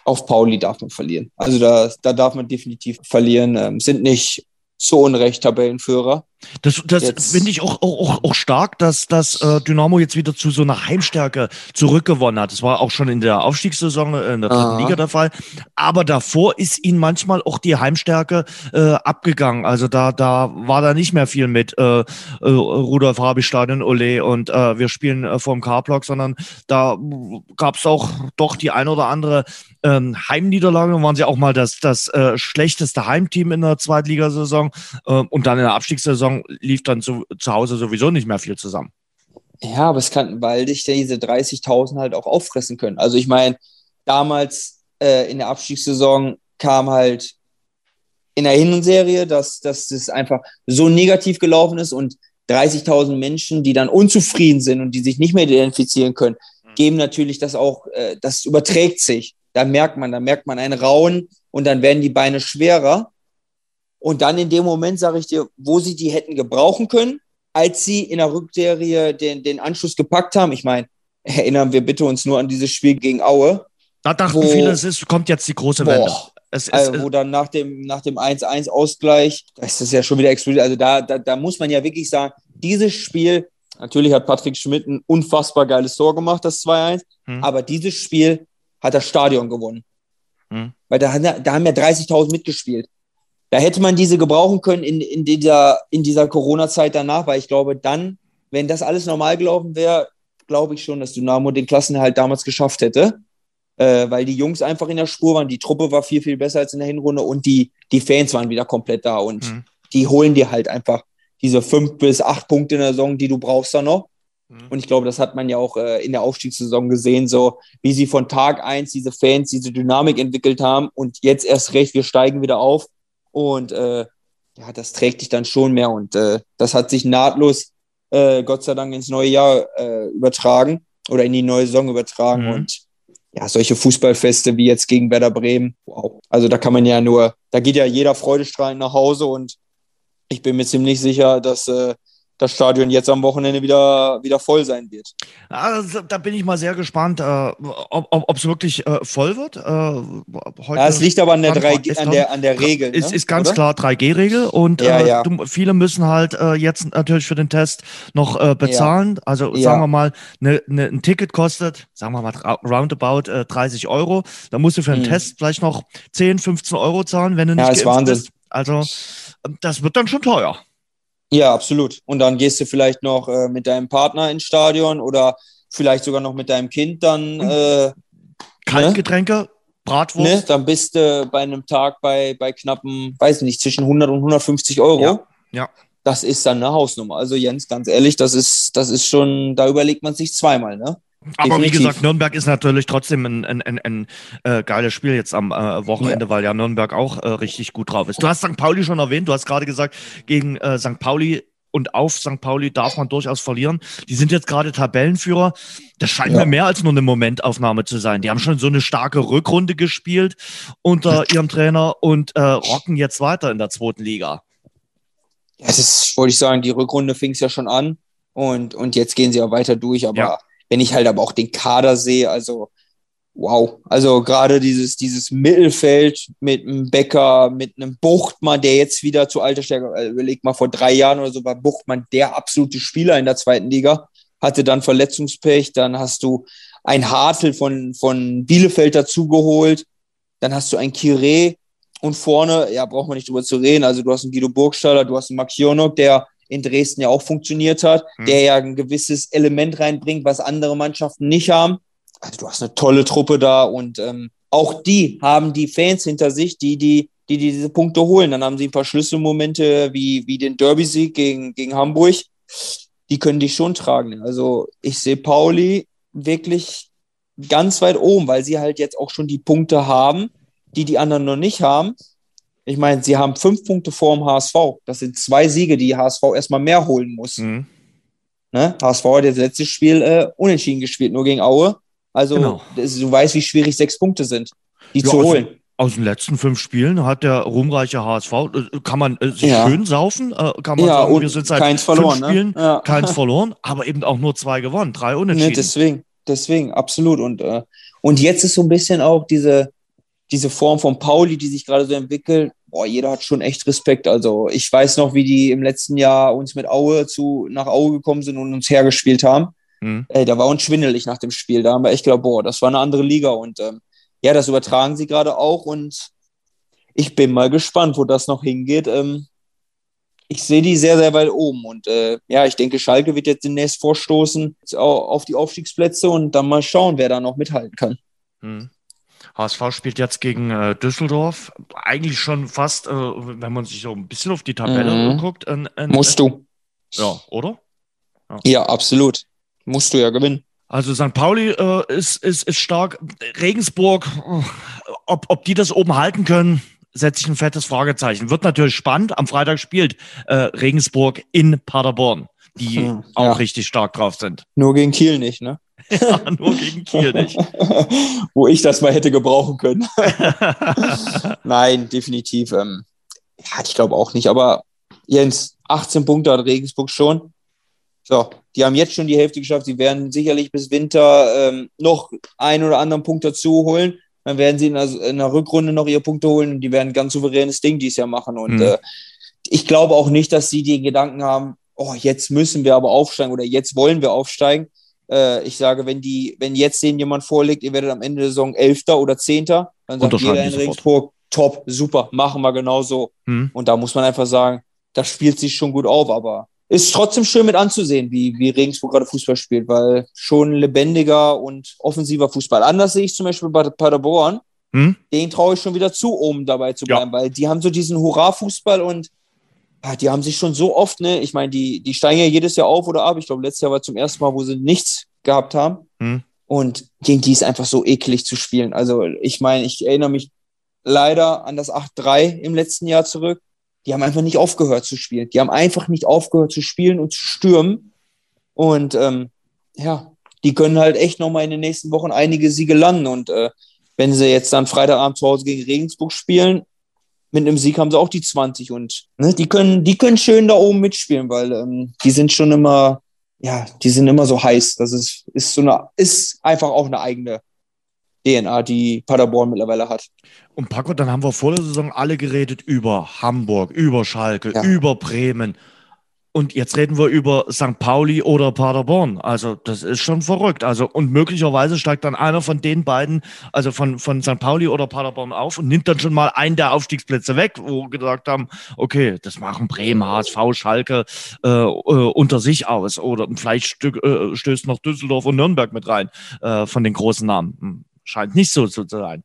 Auf Pauli darf man verlieren. Also da, da darf man definitiv verlieren. Ähm, sind nicht zu Unrecht Tabellenführer.
Das, das finde ich auch, auch, auch stark, dass, dass äh, Dynamo jetzt wieder zu so einer Heimstärke zurückgewonnen hat. Das war auch schon in der Aufstiegssaison äh, in der dritten Aha. Liga der Fall. Aber davor ist ihnen manchmal auch die Heimstärke äh, abgegangen. Also da, da war da nicht mehr viel mit äh, äh, Rudolf Rabi-Stadion, Ole und äh, wir spielen äh, vorm K-Block, sondern da gab es auch doch die ein oder andere ähm, Heimniederlage. Dann waren sie auch mal das, das äh, schlechteste Heimteam in der Zweitligasaison äh, und dann in der Abstiegssaison Saison lief dann zu, zu Hause sowieso nicht mehr viel zusammen.
Ja, aber es kann, weil dich diese 30.000 halt auch auffressen können. Also ich meine, damals äh, in der Abstiegssaison kam halt in der Hinserie, dass, dass das einfach so negativ gelaufen ist und 30.000 Menschen, die dann unzufrieden sind und die sich nicht mehr identifizieren können, mhm. geben natürlich das auch, äh, das überträgt sich. Da merkt man, da merkt man einen Rauen und dann werden die Beine schwerer. Und dann in dem Moment sage ich dir, wo sie die hätten gebrauchen können, als sie in der Rückserie den, den Anschluss gepackt haben. Ich meine, erinnern wir bitte uns nur an dieses Spiel gegen Aue.
Da dachten wo, viele, es ist, kommt jetzt die große boah, Wende.
Es, also, es, wo dann nach dem, nach dem 1-1-Ausgleich, da ist das ja schon wieder explodiert. Also da, da, da muss man ja wirklich sagen, dieses Spiel, natürlich hat Patrick Schmidt ein unfassbar geiles Tor gemacht, das 2-1, hm. aber dieses Spiel hat das Stadion gewonnen. Hm. Weil da, da haben ja 30.000 mitgespielt. Da hätte man diese gebrauchen können in, in dieser, in dieser Corona-Zeit danach, weil ich glaube, dann, wenn das alles normal gelaufen wäre, glaube ich schon, dass Dynamo den Klassenerhalt damals geschafft hätte äh, weil die Jungs einfach in der Spur waren. Die Truppe war viel, viel besser als in der Hinrunde und die, die Fans waren wieder komplett da und mhm. die holen dir halt einfach diese fünf bis acht Punkte in der Saison, die du brauchst da noch. Mhm. Und ich glaube, das hat man ja auch äh, in der Aufstiegssaison gesehen, so wie sie von Tag eins diese Fans, diese Dynamik entwickelt haben und jetzt erst recht, wir steigen wieder auf und äh, ja, das trägt dich dann schon mehr und äh, das hat sich nahtlos, äh, Gott sei Dank, ins neue Jahr äh, übertragen oder in die neue Saison übertragen mhm. und ja, solche Fußballfeste wie jetzt gegen Werder Bremen, wow. Also da kann man ja nur, da geht ja jeder freudestrahlend nach Hause und ich bin mir ziemlich sicher, dass äh, das Stadion jetzt am Wochenende wieder, wieder voll sein wird.
Also, da bin ich mal sehr gespannt, äh, ob es wirklich äh, voll wird. Äh,
heute ja, es liegt aber an der, 3G, an der, an der Regel.
Ist, ne? ist ganz oder? klar 3G-Regel und ja, äh, ja. Du, viele müssen halt äh, jetzt natürlich für den Test noch äh, bezahlen. Also sagen wir mal, ne, ne, ein Ticket kostet, sagen wir mal, roundabout 30 Euro. Da musst du für den hm. Test vielleicht noch 10, 15 Euro zahlen, wenn du nicht
ja, ist Wahnsinn. bist.
Also das wird dann schon teuer.
Ja, absolut. Und dann gehst du vielleicht noch äh, mit deinem Partner ins Stadion oder vielleicht sogar noch mit deinem Kind dann. Mhm. Äh,
Kaltgetränke, ne? Bratwurst. Ne?
Dann bist du bei einem Tag bei, bei knappen, weiß nicht, zwischen 100 und 150 Euro.
Ja. ja.
Das ist dann eine Hausnummer. Also Jens, ganz ehrlich, das ist, das ist schon, da überlegt man sich zweimal, ne?
Aber Definitiv. wie gesagt, Nürnberg ist natürlich trotzdem ein, ein, ein, ein äh, geiles Spiel jetzt am äh, Wochenende, ja. weil ja Nürnberg auch äh, richtig gut drauf ist. Du hast St. Pauli schon erwähnt, du hast gerade gesagt, gegen äh, St. Pauli und auf St. Pauli darf man durchaus verlieren. Die sind jetzt gerade Tabellenführer. Das scheint ja. mir mehr als nur eine Momentaufnahme zu sein. Die haben schon so eine starke Rückrunde gespielt unter ihrem Trainer und äh, rocken jetzt weiter in der zweiten Liga.
Ja, das ist, wollte ich sagen, die Rückrunde fing es ja schon an und, und jetzt gehen sie ja weiter durch, aber wenn ich halt aber auch den Kader sehe, also wow. Also gerade dieses, dieses Mittelfeld mit einem Becker, mit einem Buchtmann, der jetzt wieder zu alter Stärke, also überleg mal, vor drei Jahren oder so war Buchtmann der absolute Spieler in der zweiten Liga, hatte dann Verletzungspech, dann hast du ein Hartl von, von Bielefeld dazugeholt, dann hast du ein Kire und vorne, ja, braucht man nicht drüber zu reden, also du hast einen Guido Burgstaller, du hast einen Max Jonok, der in Dresden ja auch funktioniert hat, mhm. der ja ein gewisses Element reinbringt, was andere Mannschaften nicht haben. Also du hast eine tolle Truppe da und ähm, auch die haben die Fans hinter sich, die, die, die, die diese Punkte holen. Dann haben sie ein paar Schlüsselmomente wie, wie den Derby-Sieg gegen, gegen Hamburg. Die können dich schon tragen. Also ich sehe Pauli wirklich ganz weit oben, weil sie halt jetzt auch schon die Punkte haben, die die anderen noch nicht haben. Ich meine, sie haben fünf Punkte vor dem HSV. Das sind zwei Siege, die HSV erstmal mehr holen muss. Mhm. Ne? HSV hat das letzte Spiel äh, unentschieden gespielt, nur gegen Aue. Also genau. du weißt, wie schwierig sechs Punkte sind, die ja, zu holen.
Aus, aus den letzten fünf Spielen hat der ruhmreiche HSV, äh, kann man äh, sich ja. schön saufen, äh, kann man ja, sagen, wir sind seit keins verloren, fünf ne? Spielen, ja. keins verloren, aber eben auch nur zwei gewonnen, drei ne, unentschieden. Ne,
deswegen, deswegen, absolut. Und, äh, und jetzt ist so ein bisschen auch diese, diese Form von Pauli, die sich gerade so entwickelt, boah, jeder hat schon echt Respekt. Also ich weiß noch, wie die im letzten Jahr uns mit Aue zu, nach Aue gekommen sind und uns hergespielt haben. Mhm. Ey, da war uns schwindelig nach dem Spiel. Da haben wir echt gedacht, boah, das war eine andere Liga. Und ähm, ja, das übertragen sie gerade auch. Und ich bin mal gespannt, wo das noch hingeht. Ähm, ich sehe die sehr, sehr weit oben. Und äh, ja, ich denke, Schalke wird jetzt demnächst vorstoßen auf die Aufstiegsplätze und dann mal schauen, wer da noch mithalten kann. Mhm.
HSV spielt jetzt gegen äh, Düsseldorf. Eigentlich schon fast, äh, wenn man sich so ein bisschen auf die Tabelle mhm. guckt. Ein,
ein, Musst du.
Ja, oder?
Ja. ja. absolut. Musst du ja gewinnen.
Also St. Pauli äh, ist, ist, ist stark. Regensburg, ob, ob die das oben halten können, setze ich ein fettes Fragezeichen. Wird natürlich spannend. Am Freitag spielt äh, Regensburg in Paderborn, die hm, auch ja. richtig stark drauf sind.
Nur gegen Kiel nicht, ne?
Ja, nur gegen Kiel nicht.
Wo ich das mal hätte gebrauchen können. Nein, definitiv. Ähm, ja, ich glaube auch nicht. Aber Jens, 18 Punkte hat Regensburg schon. So, Die haben jetzt schon die Hälfte geschafft. Sie werden sicherlich bis Winter ähm, noch ein oder anderen Punkt dazu holen. Dann werden sie in der, in der, Rückrunde noch ihre Punkte holen und die werden ein ganz souveränes Ding dieses Jahr machen. Und mhm. äh, ich glaube auch nicht, dass sie den Gedanken haben, oh, jetzt müssen wir aber aufsteigen oder jetzt wollen wir aufsteigen. Äh, ich sage, wenn die, wenn jetzt denen jemand vorlegt, ihr werdet am Ende der Saison Elfter oder Zehnter, dann sagt jeder in Regensburg, top, super, machen wir genauso. Mhm. Und da muss man einfach sagen, das spielt sich schon gut auf, aber ist trotzdem schön mit anzusehen, wie, wie Regensburg gerade Fußball spielt, weil schon lebendiger und offensiver Fußball. Anders sehe ich zum Beispiel bei Paderborn. Hm? Den traue ich schon wieder zu, um dabei zu bleiben, ja. weil die haben so diesen Hurra-Fußball und die haben sich schon so oft, ne, ich meine, die, die steigen ja jedes Jahr auf oder ab. Ich glaube, letztes Jahr war zum ersten Mal, wo sie nichts gehabt haben. Hm? Und gegen die ist einfach so eklig zu spielen. Also, ich meine, ich erinnere mich leider an das 8-3 im letzten Jahr zurück die haben einfach nicht aufgehört zu spielen. Die haben einfach nicht aufgehört zu spielen und zu stürmen. Und ähm, ja, die können halt echt nochmal in den nächsten Wochen einige Siege landen. Und äh, wenn sie jetzt dann Freitagabend zu Hause gegen Regensburg spielen, mit einem Sieg haben sie auch die 20 und ne, die können, die können schön da oben mitspielen, weil ähm, die sind schon immer, ja, die sind immer so heiß. Das ist, ist so eine, ist einfach auch eine eigene DNA, die Paderborn mittlerweile hat.
Und Paco, dann haben wir vor der Saison alle geredet über Hamburg, über Schalke, ja. über Bremen. Und jetzt reden wir über St. Pauli oder Paderborn. Also, das ist schon verrückt. Also, und möglicherweise steigt dann einer von den beiden, also von, von St. Pauli oder Paderborn auf und nimmt dann schon mal einen der Aufstiegsplätze weg, wo wir gesagt haben, okay, das machen Bremen, HSV, Schalke äh, äh, unter sich aus. Oder vielleicht äh, stößt noch Düsseldorf und Nürnberg mit rein äh, von den großen Namen. Hm. Scheint nicht so zu sein.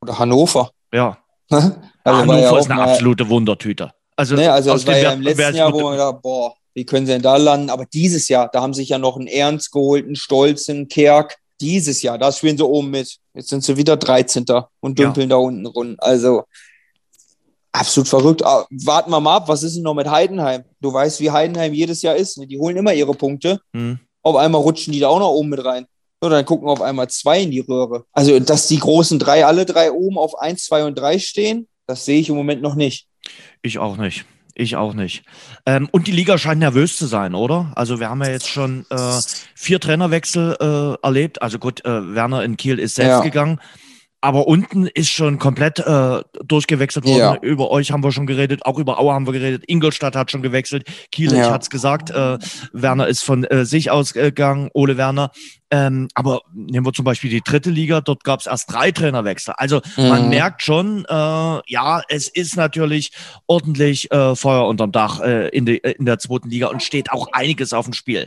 Oder Hannover.
Ja. also Hannover ja ist eine absolute Wundertüte.
Also, nee, also das war ja im letzten Jahr, wo man gedacht, boah, wie können sie denn da landen? Aber dieses Jahr, da haben sich ja noch einen Ernst geholt, einen Stolz, einen Kerk. Dieses Jahr, da spielen sie oben mit. Jetzt sind sie wieder 13. und dümpeln ja. da unten rum. Also absolut verrückt. Ah, warten wir mal ab, was ist denn noch mit Heidenheim? Du weißt, wie Heidenheim jedes Jahr ist. Ne? Die holen immer ihre Punkte. Hm. Auf einmal rutschen die da auch noch oben mit rein. So, dann gucken auf einmal zwei in die Röhre. Also, dass die großen drei, alle drei oben auf 1, 2 und 3 stehen, das sehe ich im Moment noch nicht.
Ich auch nicht. Ich auch nicht. Ähm, und die Liga scheint nervös zu sein, oder? Also wir haben ja jetzt schon äh, vier Trainerwechsel äh, erlebt. Also gut, äh, Werner in Kiel ist selbst ja. gegangen. Aber unten ist schon komplett äh, durchgewechselt worden. Ja. Über euch haben wir schon geredet, auch über Auer haben wir geredet. Ingolstadt hat schon gewechselt. Kiel, ja. ich hatte es gesagt, äh, Werner ist von äh, sich ausgegangen, Ole Werner. Ähm, aber nehmen wir zum Beispiel die dritte Liga, dort gab es erst drei Trainerwechsel. Also mhm. man merkt schon, äh, ja, es ist natürlich ordentlich äh, Feuer unterm Dach äh, in, de, in der zweiten Liga und steht auch einiges auf dem Spiel.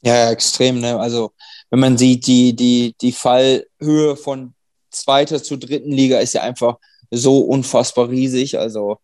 Ja, extrem. Ne? Also wenn man sieht, die, die, die Fallhöhe von zweiter zur dritten Liga ist ja einfach so unfassbar riesig. Also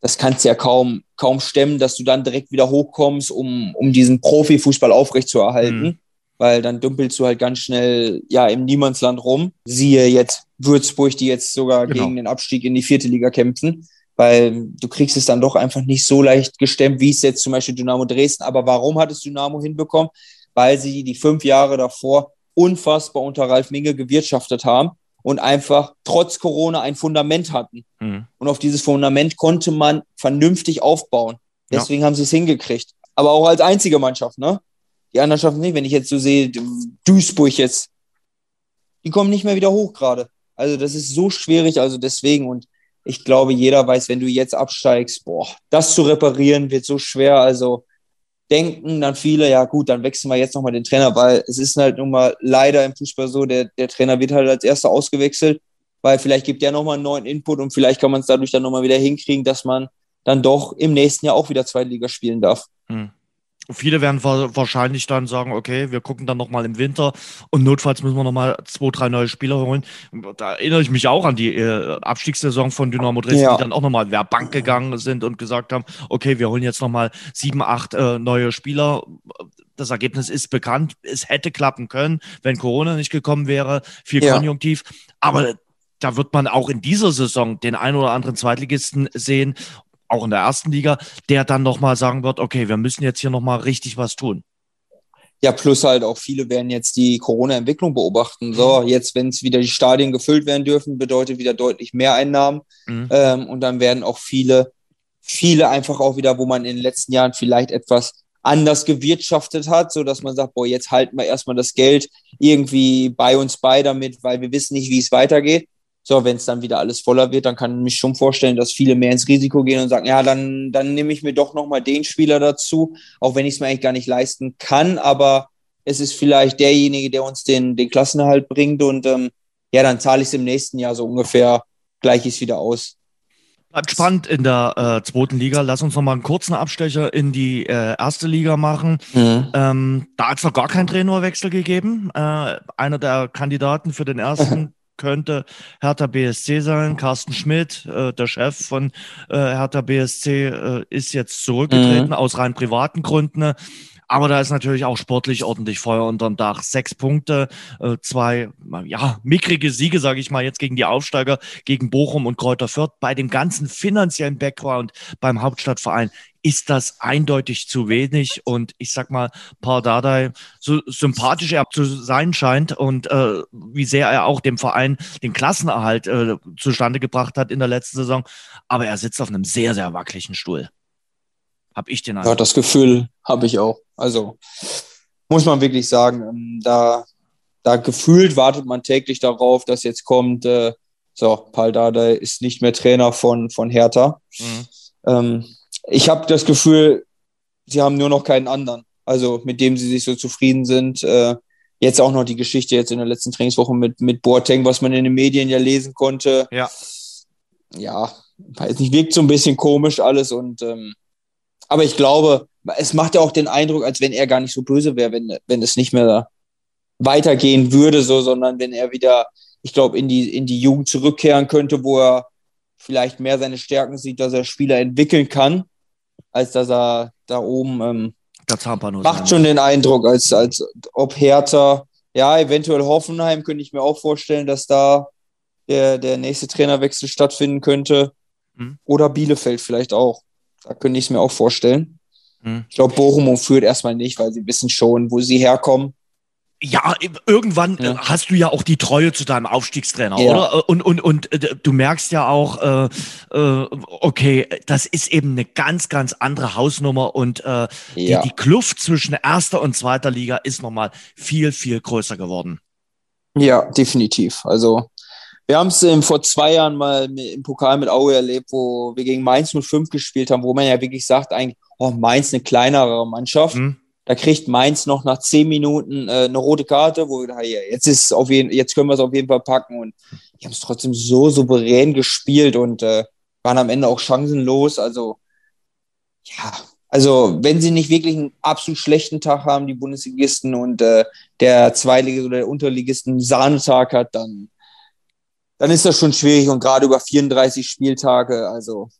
das kannst du ja kaum, kaum stemmen, dass du dann direkt wieder hochkommst, um, um diesen Profifußball aufrechtzuerhalten. Mhm. Weil dann dümpelst du halt ganz schnell ja im Niemandsland rum. Siehe jetzt Würzburg, die jetzt sogar genau. gegen den Abstieg in die vierte Liga kämpfen. Weil du kriegst es dann doch einfach nicht so leicht gestemmt, wie es jetzt zum Beispiel Dynamo Dresden. Aber warum hat es Dynamo hinbekommen? Weil sie die fünf Jahre davor unfassbar unter Ralf Minge gewirtschaftet haben und einfach trotz Corona ein Fundament hatten. Mhm. Und auf dieses Fundament konnte man vernünftig aufbauen. Deswegen ja. haben sie es hingekriegt. Aber auch als einzige Mannschaft, ne? Die anderen schaffen es nicht. Wenn ich jetzt so sehe, Duisburg jetzt, die kommen nicht mehr wieder hoch gerade. Also das ist so schwierig, also deswegen und ich glaube, jeder weiß, wenn du jetzt absteigst, boah, das zu reparieren wird so schwer. Also denken dann viele, ja gut, dann wechseln wir jetzt nochmal den Trainer, weil es ist halt nun mal leider im Fußball so, der, der Trainer wird halt als erster ausgewechselt, weil vielleicht gibt der nochmal einen neuen Input und vielleicht kann man es dadurch dann nochmal wieder hinkriegen, dass man dann doch im nächsten Jahr auch wieder Zweitliga spielen darf. Hm.
Viele werden wahrscheinlich dann sagen, okay, wir gucken dann nochmal im Winter und notfalls müssen wir nochmal zwei, drei neue Spieler holen. Da erinnere ich mich auch an die äh, Abstiegssaison von Dynamo Dresden, ja. die dann auch nochmal wer Bank gegangen sind und gesagt haben, okay, wir holen jetzt nochmal sieben, acht äh, neue Spieler. Das Ergebnis ist bekannt. Es hätte klappen können, wenn Corona nicht gekommen wäre. Viel ja. Konjunktiv. Aber da wird man auch in dieser Saison den ein oder anderen Zweitligisten sehen auch in der ersten Liga, der dann nochmal sagen wird, okay, wir müssen jetzt hier nochmal richtig was tun.
Ja, plus halt auch viele werden jetzt die Corona-Entwicklung beobachten. So, mhm. jetzt, wenn es wieder die Stadien gefüllt werden dürfen, bedeutet wieder deutlich mehr Einnahmen. Mhm. Ähm, und dann werden auch viele, viele einfach auch wieder, wo man in den letzten Jahren vielleicht etwas anders gewirtschaftet hat, so dass man sagt, boah, jetzt halten wir erstmal das Geld irgendwie bei uns bei damit, weil wir wissen nicht, wie es weitergeht. So, wenn es dann wieder alles voller wird, dann kann ich mich schon vorstellen, dass viele mehr ins Risiko gehen und sagen, ja, dann, dann nehme ich mir doch nochmal den Spieler dazu, auch wenn ich es mir eigentlich gar nicht leisten kann, aber es ist vielleicht derjenige, der uns den, den Klassenerhalt bringt und ähm, ja, dann zahle ich es im nächsten Jahr so ungefähr, gleich ist wieder aus.
Bleibt spannend in der äh, zweiten Liga. Lass uns noch mal einen kurzen Abstecher in die äh, erste Liga machen. Mhm. Ähm, da hat es noch gar keinen Trainerwechsel gegeben. Äh, einer der Kandidaten für den ersten könnte Hertha BSC sein. Carsten Schmidt, äh, der Chef von äh, Hertha BSC, äh, ist jetzt zurückgetreten mhm. aus rein privaten Gründen. Aber da ist natürlich auch sportlich ordentlich Feuer unterm Dach. Sechs Punkte, äh, zwei, ja, mickrige Siege, sage ich mal, jetzt gegen die Aufsteiger, gegen Bochum und Kräuter Fürth. Bei dem ganzen finanziellen Background beim Hauptstadtverein ist das eindeutig zu wenig. Und ich sag mal, Paul so sympathisch er zu sein scheint und äh, wie sehr er auch dem Verein den Klassenerhalt äh, zustande gebracht hat in der letzten Saison, aber er sitzt auf einem sehr, sehr wackeligen Stuhl. Hab ich den
Eindruck. Ja, das Gefühl habe ich auch. Also muss man wirklich sagen, ähm, da, da gefühlt wartet man täglich darauf, dass jetzt kommt, äh, so, Paul Dardai ist nicht mehr Trainer von, von Hertha. Mhm. Ähm, ich habe das Gefühl, sie haben nur noch keinen anderen, also mit dem sie sich so zufrieden sind. Äh, jetzt auch noch die Geschichte jetzt in der letzten Trainingswoche mit, mit Boateng, was man in den Medien ja lesen konnte.
Ja.
Ja, weiß nicht, wirkt so ein bisschen komisch alles und ähm, aber ich glaube, es macht ja auch den Eindruck, als wenn er gar nicht so böse wäre, wenn, wenn es nicht mehr weitergehen würde, so, sondern wenn er wieder, ich glaube, in die, in die Jugend zurückkehren könnte, wo er vielleicht mehr seine Stärken sieht, dass er Spieler entwickeln kann, als dass er da oben ähm, macht schon den Eindruck, als, als ob Hertha, ja, eventuell Hoffenheim könnte ich mir auch vorstellen, dass da der, der nächste Trainerwechsel stattfinden könnte. Mhm. Oder Bielefeld vielleicht auch. Da könnte ich es mir auch vorstellen. Hm. Ich glaube, Bochum Fürth erstmal nicht, weil sie wissen schon, wo sie herkommen.
Ja, irgendwann ja. hast du ja auch die Treue zu deinem Aufstiegstrainer, ja. oder? Und, und, und äh, du merkst ja auch, äh, äh, okay, das ist eben eine ganz, ganz andere Hausnummer und äh, ja. die, die Kluft zwischen erster und zweiter Liga ist nochmal viel, viel größer geworden.
Ja, definitiv. Also wir haben es ähm, vor zwei Jahren mal im Pokal mit Aue erlebt, wo wir gegen Mainz 05 gespielt haben, wo man ja wirklich sagt, eigentlich, oh, Mainz eine kleinere Mannschaft. Mhm. Da kriegt Mainz noch nach zehn Minuten äh, eine rote Karte, wo wir da, ja, jetzt ist auf jeden, jetzt können wir es auf jeden Fall packen. Und die haben es trotzdem so souverän gespielt und äh, waren am Ende auch chancenlos. Also, ja, also wenn sie nicht wirklich einen absolut schlechten Tag haben, die Bundesligisten und äh, der Zweitligist oder der Unterligisten einen Sahnetag hat, dann dann ist das schon schwierig und gerade über 34 Spieltage, also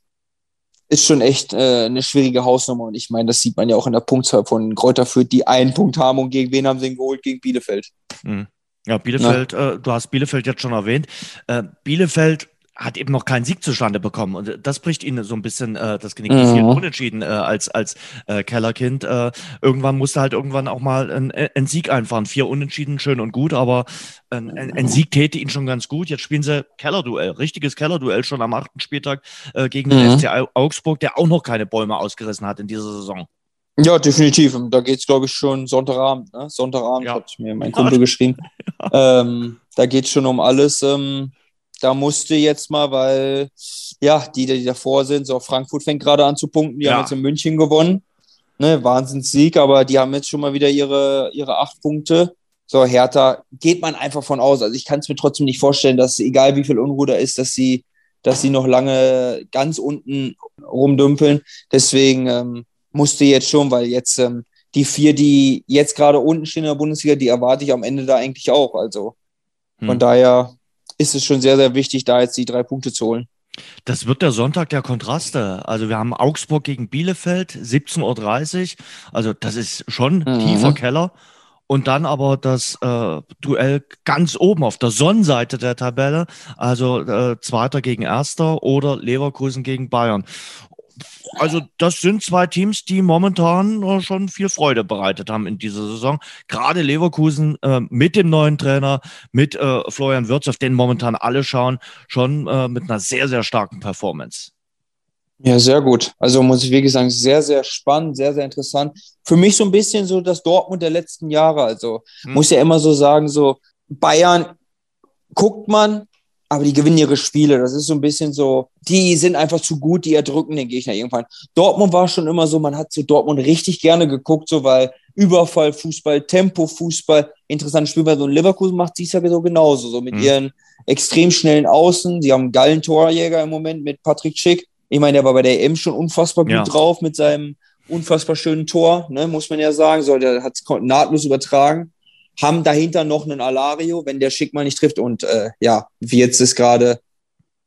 ist schon echt äh, eine schwierige Hausnummer. Und ich meine, das sieht man ja auch in der Punktzahl von Kräuter Fürth, die einen Punkt haben und gegen wen haben sie ihn geholt? Gegen Bielefeld.
Mhm. Ja, Bielefeld, äh, du hast Bielefeld jetzt schon erwähnt. Äh, Bielefeld hat eben noch keinen Sieg zustande bekommen. Und das bricht ihnen so ein bisschen äh, das Genick. Mhm. Viel unentschieden äh, als, als äh, Kellerkind. Äh, irgendwann musste halt irgendwann auch mal ein, ein Sieg einfahren. Vier Unentschieden, schön und gut, aber ein, ein, Sieg täte ihnen schon ganz gut. Jetzt spielen sie Kellerduell, richtiges Kellerduell schon am achten Spieltag äh, gegen den mhm. FC Augsburg, der auch noch keine Bäume ausgerissen hat in dieser Saison.
Ja, definitiv. Da geht es, glaube ich, schon Sonntagabend. Ne? Sonntagabend ja. hat mir mein Kumpel geschrieben. Ja. Ähm, da geht es schon um alles. Ähm, da musste jetzt mal, weil ja, die, die davor sind, so Frankfurt fängt gerade an zu punkten, die ja. haben jetzt in München gewonnen. Ne, Wahnsinnssieg, aber die haben jetzt schon mal wieder ihre, ihre acht Punkte. So, Hertha geht man einfach von aus. Also ich kann es mir trotzdem nicht vorstellen, dass egal wie viel Unruhe da ist, dass sie, dass sie noch lange ganz unten rumdümpeln. Deswegen ähm, musste jetzt schon, weil jetzt ähm, die vier, die jetzt gerade unten stehen in der Bundesliga, die erwarte ich am Ende da eigentlich auch. Also von hm. daher ist es schon sehr, sehr wichtig, da jetzt die drei Punkte zu holen.
Das wird der Sonntag der Kontraste. Also wir haben Augsburg gegen Bielefeld, 17.30 Uhr. Also das ist schon mhm. tiefer Keller. Und dann aber das äh, Duell ganz oben auf der Sonnenseite der Tabelle, also äh, Zweiter gegen Erster oder Leverkusen gegen Bayern also das sind zwei Teams, die momentan äh, schon viel Freude bereitet haben in dieser Saison. Gerade Leverkusen äh, mit dem neuen Trainer, mit äh, Florian Wirtz, auf den momentan alle schauen, schon äh, mit einer sehr, sehr starken Performance.
Ja, sehr gut. Also muss ich wirklich sagen, sehr, sehr spannend, sehr, sehr interessant. Für mich so ein bisschen so das Dortmund der letzten Jahre. Also hm. muss ja immer so sagen, so Bayern guckt man, aber die gewinnen ihre Spiele. Das ist so ein bisschen so, die sind einfach zu gut, die erdrücken den Gegner irgendwann. Dortmund war schon immer so, man hat so Dortmund richtig gerne geguckt, so weil Überfall, Fußball, Tempo, Fußball, interessantes Spiel, weil so ein Leverkusen macht dies ja so genauso, so mit mhm. ihren extrem schnellen Außen. Die haben einen geilen Torjäger im Moment mit Patrick Schick. Ich meine, der war bei der EM schon unfassbar gut ja. drauf mit seinem unfassbar schönen Tor, ne, muss man ja sagen. So, der hat es nahtlos übertragen haben dahinter noch einen Alario, wenn der Schick mal nicht trifft. Und äh, ja, wie jetzt ist gerade,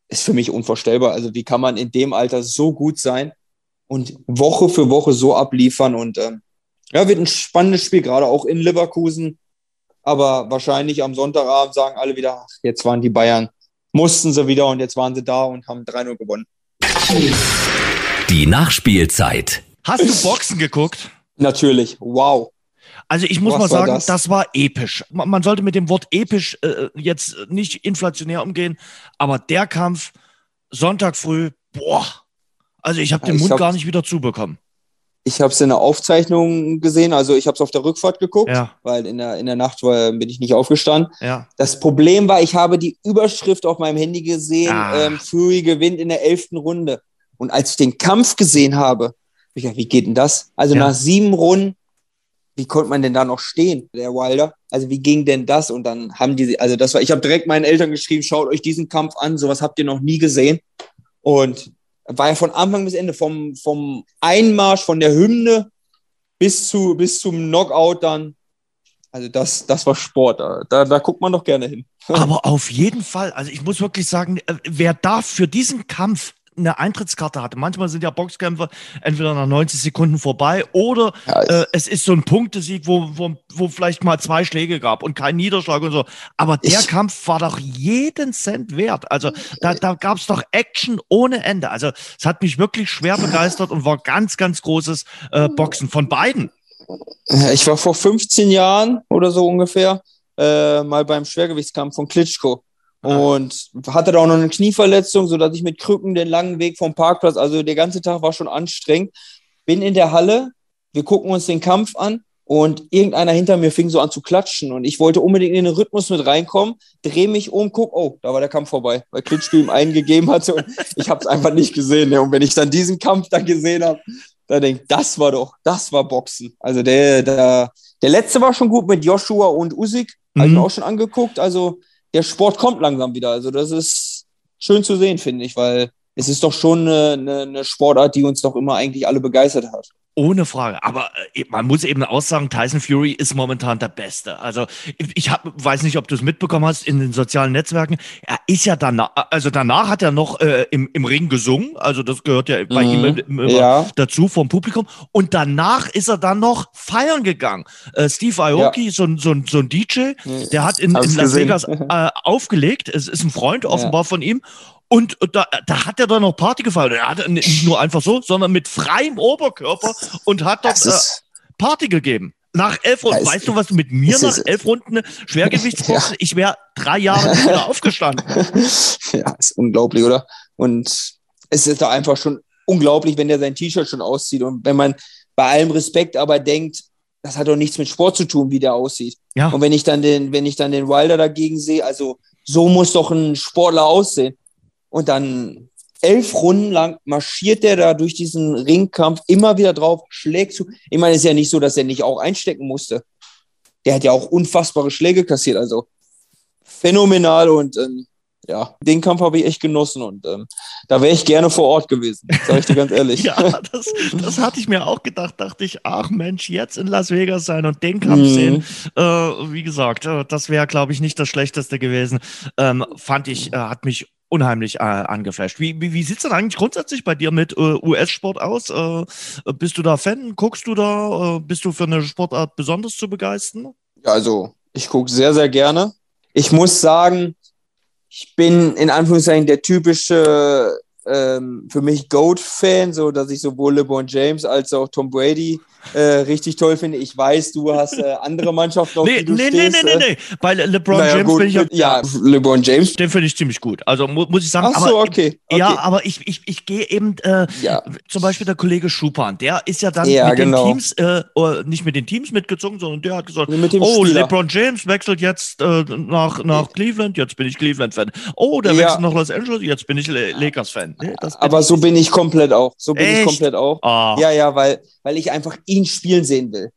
ist für mich unvorstellbar. Also wie kann man in dem Alter so gut sein und Woche für Woche so abliefern? Und ähm, ja, wird ein spannendes Spiel, gerade auch in Leverkusen. Aber wahrscheinlich am Sonntagabend sagen alle wieder, ach, jetzt waren die Bayern, mussten sie wieder und jetzt waren sie da und haben 3-0 gewonnen.
Die Nachspielzeit.
Hast du Boxen geguckt?
Natürlich. Wow.
Also ich muss Was mal sagen, das? das? war episch. Man sollte mit dem Wort episch äh, jetzt nicht inflationär umgehen, aber der Kampf Sonntag früh, boah. Also ich habe den ich Mund hab, gar nicht wieder zubekommen.
Ich habe es in der Aufzeichnung gesehen, also ich habe es auf der Rückfahrt geguckt, ja. weil in der, in der Nacht war, bin ich nicht aufgestanden. Ja. Das Problem war, ich habe die Überschrift auf meinem Handy gesehen, ah. ähm, Fury gewinnt in der elften Runde. Und als ich den Kampf gesehen habe, ich gedacht, wie geht denn das? Also ja. nach sieben Runden wie konnte man denn da noch stehen, der Wilder? Also wie ging denn das? Und dann haben die, also das war, ich habe direkt meinen Eltern geschrieben, schaut euch diesen Kampf an, sowas habt ihr noch nie gesehen. Und war ja von Anfang bis Ende, vom, vom Einmarsch, von der Hymne bis, zu, bis zum Knockout dann. Also das, das war Sport, da, da guckt man doch gerne hin.
Aber auf jeden Fall, also ich muss wirklich sagen, äh, wer da für diesen Kampf eine Eintrittskarte hatte. Manchmal sind ja Boxkämpfe entweder nach 90 Sekunden vorbei oder ja, äh, es ist so ein Punktesieg, wo, wo, wo vielleicht mal zwei Schläge gab und kein Niederschlag und so. Aber der ich, Kampf war doch jeden Cent wert. Also da, da gab es doch Action ohne Ende. Also es hat mich wirklich schwer begeistert und war ganz, ganz großes äh, Boxen von beiden.
Ich war vor 15 Jahren oder so ungefähr äh, mal beim Schwergewichtskampf von Klitschko. Und hatte da auch noch eine Knieverletzung, sodass ich mit Krücken den langen Weg vom Parkplatz, also der ganze Tag war schon anstrengend. Bin in der Halle, wir gucken uns den Kampf an und irgendeiner hinter mir fing so an zu klatschen und ich wollte unbedingt in den Rhythmus mit reinkommen, drehe mich um, guck, oh, da war der Kampf vorbei, weil Klitschko ihm eingegeben hatte und ich habe es einfach nicht gesehen. Ja. Und wenn ich dann diesen Kampf da gesehen habe, da denke ich, das war doch, das war Boxen. Also der, der, der letzte war schon gut mit Joshua und Usyk, mhm. habe ich mir auch schon angeguckt. Also der Sport kommt langsam wieder. Also das ist schön zu sehen, finde ich, weil es ist doch schon eine, eine, Sportart, die uns doch immer eigentlich alle begeistert hat.
Ohne Frage. Aber äh, man muss eben auch sagen, Tyson Fury ist momentan der Beste. Also ich hab, weiß nicht, ob du es mitbekommen hast in den sozialen Netzwerken. Er ist ja danach, also danach hat er noch äh, im, im Ring gesungen. Also das gehört ja bei mhm. ihm immer ja. dazu vom Publikum. Und danach ist er dann noch feiern gegangen. Äh, Steve Aoki, ja. so, so, so ein DJ, der hat in, in Las. Vegas äh, aufgelegt. Es ist ein Freund offenbar ja. von ihm. Und da, da hat er dann noch Party gefeiert. Er hat nicht nur einfach so, sondern mit freiem Oberkörper und hat dort äh, Party gegeben. Nach elf Runden. Weißt du, was du mit mir nach elf Runden Schwergewichtsboxen, ja. ich wäre drei Jahre nicht wieder aufgestanden.
Ja, ist unglaublich, oder? Und es ist da einfach schon unglaublich, wenn der sein T-Shirt schon auszieht. Und wenn man bei allem Respekt aber denkt, das hat doch nichts mit Sport zu tun, wie der aussieht. Ja. Und wenn ich dann den, wenn ich dann den Wilder dagegen sehe, also so muss doch ein Sportler aussehen. Und dann elf Runden lang marschiert der da durch diesen Ringkampf immer wieder drauf, schlägt zu. Ich meine, es ist ja nicht so, dass er nicht auch einstecken musste. Der hat ja auch unfassbare Schläge kassiert, also phänomenal und ähm, ja, den Kampf habe ich echt genossen und ähm, da wäre ich gerne vor Ort gewesen, sage ich dir ganz ehrlich.
ja, das, das hatte ich mir auch gedacht, dachte ich, ach Mensch, jetzt in Las Vegas sein und den Kampf mhm. sehen. Äh, wie gesagt, äh, das wäre, glaube ich, nicht das Schlechteste gewesen. Ähm, fand ich, äh, hat mich unheimlich äh, angeflasht. Wie, wie, wie sieht es denn eigentlich grundsätzlich bei dir mit äh, US-Sport aus? Äh, bist du da Fan? Guckst du da? Äh, bist du für eine Sportart besonders zu begeistern?
Ja, also ich gucke sehr, sehr gerne. Ich muss sagen, ich bin in Anführungszeichen der typische ähm, für mich Goat-Fan, so dass ich sowohl LeBron James als auch Tom Brady äh, richtig toll finde. Ich weiß, du hast äh, andere Mannschaften, auf
Nee,
die du
nee, nee,
stehst.
nee, nee,
äh,
nee. Bei LeBron
naja,
James
gut,
bin ich ja,
ja, LeBron James.
den finde ich ziemlich gut. Also mu muss ich sagen,
Ach
aber
so, okay. okay.
Ja, aber ich, ich, ich gehe eben, äh,
Ja.
zum Beispiel der Kollege Schupan, der ist ja dann
Ja,
mit
genau.
den Teams, äh, nicht mit den Teams mitgezogen, sondern der hat gesagt, oh,
Spieler.
LeBron James wechselt jetzt äh, nach, nach Cleveland, jetzt bin ich Cleveland-Fan. Oh, der wechselt nach Los Angeles, jetzt bin ich Le Lakers-Fan. Bin
Aber so bin ich komplett auch. So bin
Echt?
ich komplett auch.
Ah.
Ja, ja, weil, weil ich einfach ihn spielen sehen will.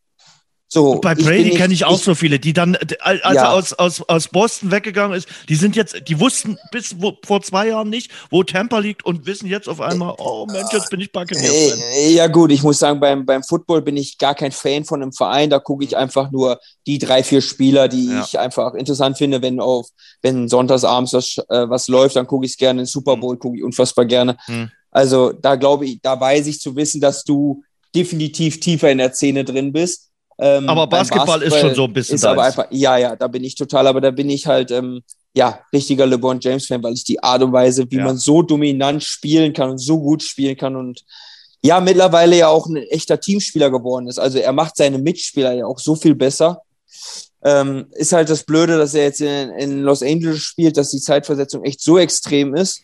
So,
bei
ich
Brady kenne ich auch so viele, die dann, äh, als
Ja.
er aus, aus, aus Boston weggegangen ist, die sind jetzt, die wussten bis wo, vor zwei Jahren nicht, wo Tampa liegt und wissen jetzt auf einmal, oh Mensch, jetzt bin ich Buccaneers-Fan.
Äh, Ja gut, ich muss sagen, beim, beim Football bin ich gar kein Fan von einem Verein. Da gucke ich einfach nur die drei, vier Spieler, die
Ja.
ich einfach interessant finde. Wenn auf, wenn sonntagsabends was, äh, was läuft, dann gucke ich es gerne. Den Super Bowl gucke ich unfassbar gerne.
Hm.
Also da glaube ich, da weiß ich zu wissen, dass du definitiv tiefer in der Szene drin bist. Ähm,
Aber
beim
Basketball ist schon so ein bisschen
Ist aber einfach, ja, ja, da bin ich total, aber da bin ich halt, ähm, ja, richtiger LeBron James-Fan, weil ich die Art und Weise, wie
Ja.
man so dominant spielen kann und so gut spielen kann und ja, mittlerweile ja auch ein echter Teamspieler geworden ist. Also er macht seine Mitspieler ja auch so viel besser. Ähm, ist halt das Blöde, dass er jetzt in, in Los Angeles spielt, dass die Zeitversetzung echt so extrem ist,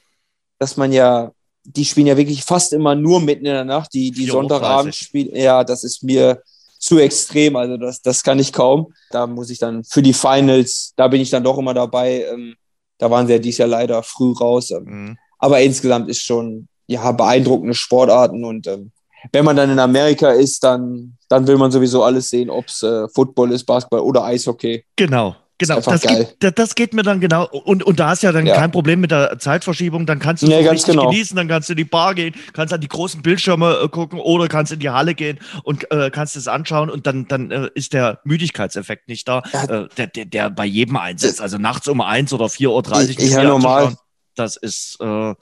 dass man ja, die spielen ja wirklich fast immer nur mitten in der Nacht, die, die
4:30
Sonntagabend spielen. Ja, das ist mir zu extrem, also das, das kann ich kaum. Da muss ich dann für die Finals, da bin ich dann doch immer dabei. Ähm, da waren sie ja dieses Jahr leider früh raus. Ähm,
Mhm.
aber insgesamt ist schon ja beeindruckende Sportarten und ähm, wenn man dann in Amerika ist, dann, dann will man sowieso alles sehen, ob es äh, Football ist, Basketball oder Eishockey.
Genau. Genau, das geht, das, das geht mir dann genau. Und, und da hast ja dann
Ja.
kein Problem mit der Zeitverschiebung. Dann kannst du
Nee,
so
ganz
richtig
genau.
genießen, dann kannst du in die Bar gehen, kannst an die großen Bildschirme äh, gucken oder kannst in die Halle gehen und äh, kannst es anschauen und dann, dann äh, ist der Müdigkeitseffekt nicht da,
Ja.
äh, der, der, der bei jedem einsetzt. Also nachts um eins oder 4.30 Uhr.
Ich- ja, normal.
Das ist, äh, ja.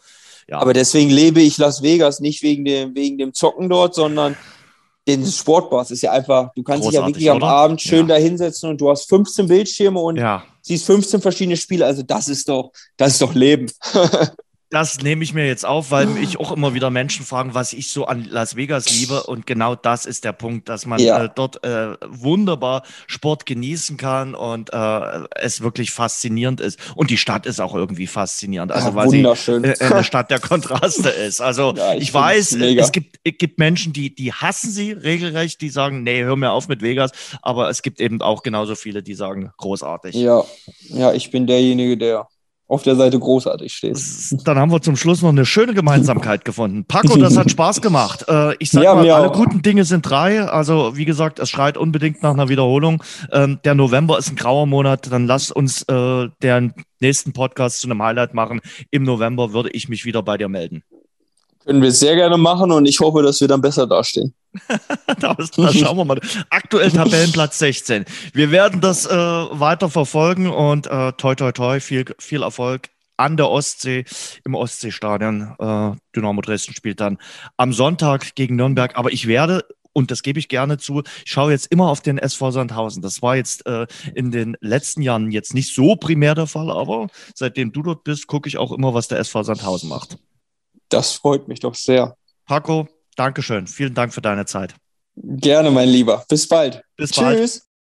Aber deswegen lebe ich Las Vegas nicht wegen dem, wegen dem Zocken dort, sondern den Sportbars ist ja einfach, du kannst dich ja
Großartig,
wirklich am
oder?
Abend schön
Ja.
da hinsetzen und du hast 15 Bildschirme und
ja.
siehst 15 verschiedene Spiele. Also das ist doch, das ist doch Leben.
Das nehme ich mir jetzt auf, weil mich auch immer wieder Menschen fragen, was ich so an Las Vegas liebe. Und genau das ist der Punkt, dass man
Ja.
äh, dort äh, wunderbar Sport genießen kann und äh, es wirklich faszinierend ist. Und die Stadt ist auch irgendwie faszinierend. Also
Ja,
weil sie
wunderschön.
äh, eine Stadt der Kontraste ist. Also
Ja, ich
ich, weiß, es gibt, es gibt Menschen, die, die hassen sie regelrecht, die sagen, nee, hör mir auf mit Vegas. Aber es gibt eben auch genauso viele, die sagen, großartig.
Ja, ja, ich bin derjenige, der auf der Seite großartig steht.
Dann haben wir zum Schluss noch eine schöne Gemeinsamkeit gefunden. Paco, das hat Spaß gemacht. Äh, ich sag
Ja,
mal, alle
auch.
guten Dinge sind drei. Also, wie gesagt, es schreit unbedingt nach einer Wiederholung. Ähm, der November ist ein grauer Monat. Dann lasst uns äh, den nächsten Podcast zu einem Highlight machen. Im November würde ich mich wieder bei dir melden.
Können wir sehr gerne machen und ich hoffe, dass wir dann besser dastehen.
Das, das schauen wir mal. Aktuell Tabellenplatz 16. Wir werden das äh, weiter verfolgen und äh, toi toi toi, viel, viel Erfolg an der Ostsee, im Ostseestadion. Äh, Dynamo Dresden spielt dann am Sonntag gegen Nürnberg. Aber ich werde, und das gebe ich gerne zu, ich schaue jetzt immer auf den SV Sandhausen. Das war jetzt äh, in den letzten Jahren jetzt nicht so primär der Fall, aber seitdem du dort bist, gucke ich auch immer, was der SV Sandhausen macht.
Das freut mich doch sehr.
Paco, Dankeschön. Vielen Dank für deine Zeit.
Gerne, mein Lieber. Bis bald.
Bis bald.
Tschüss.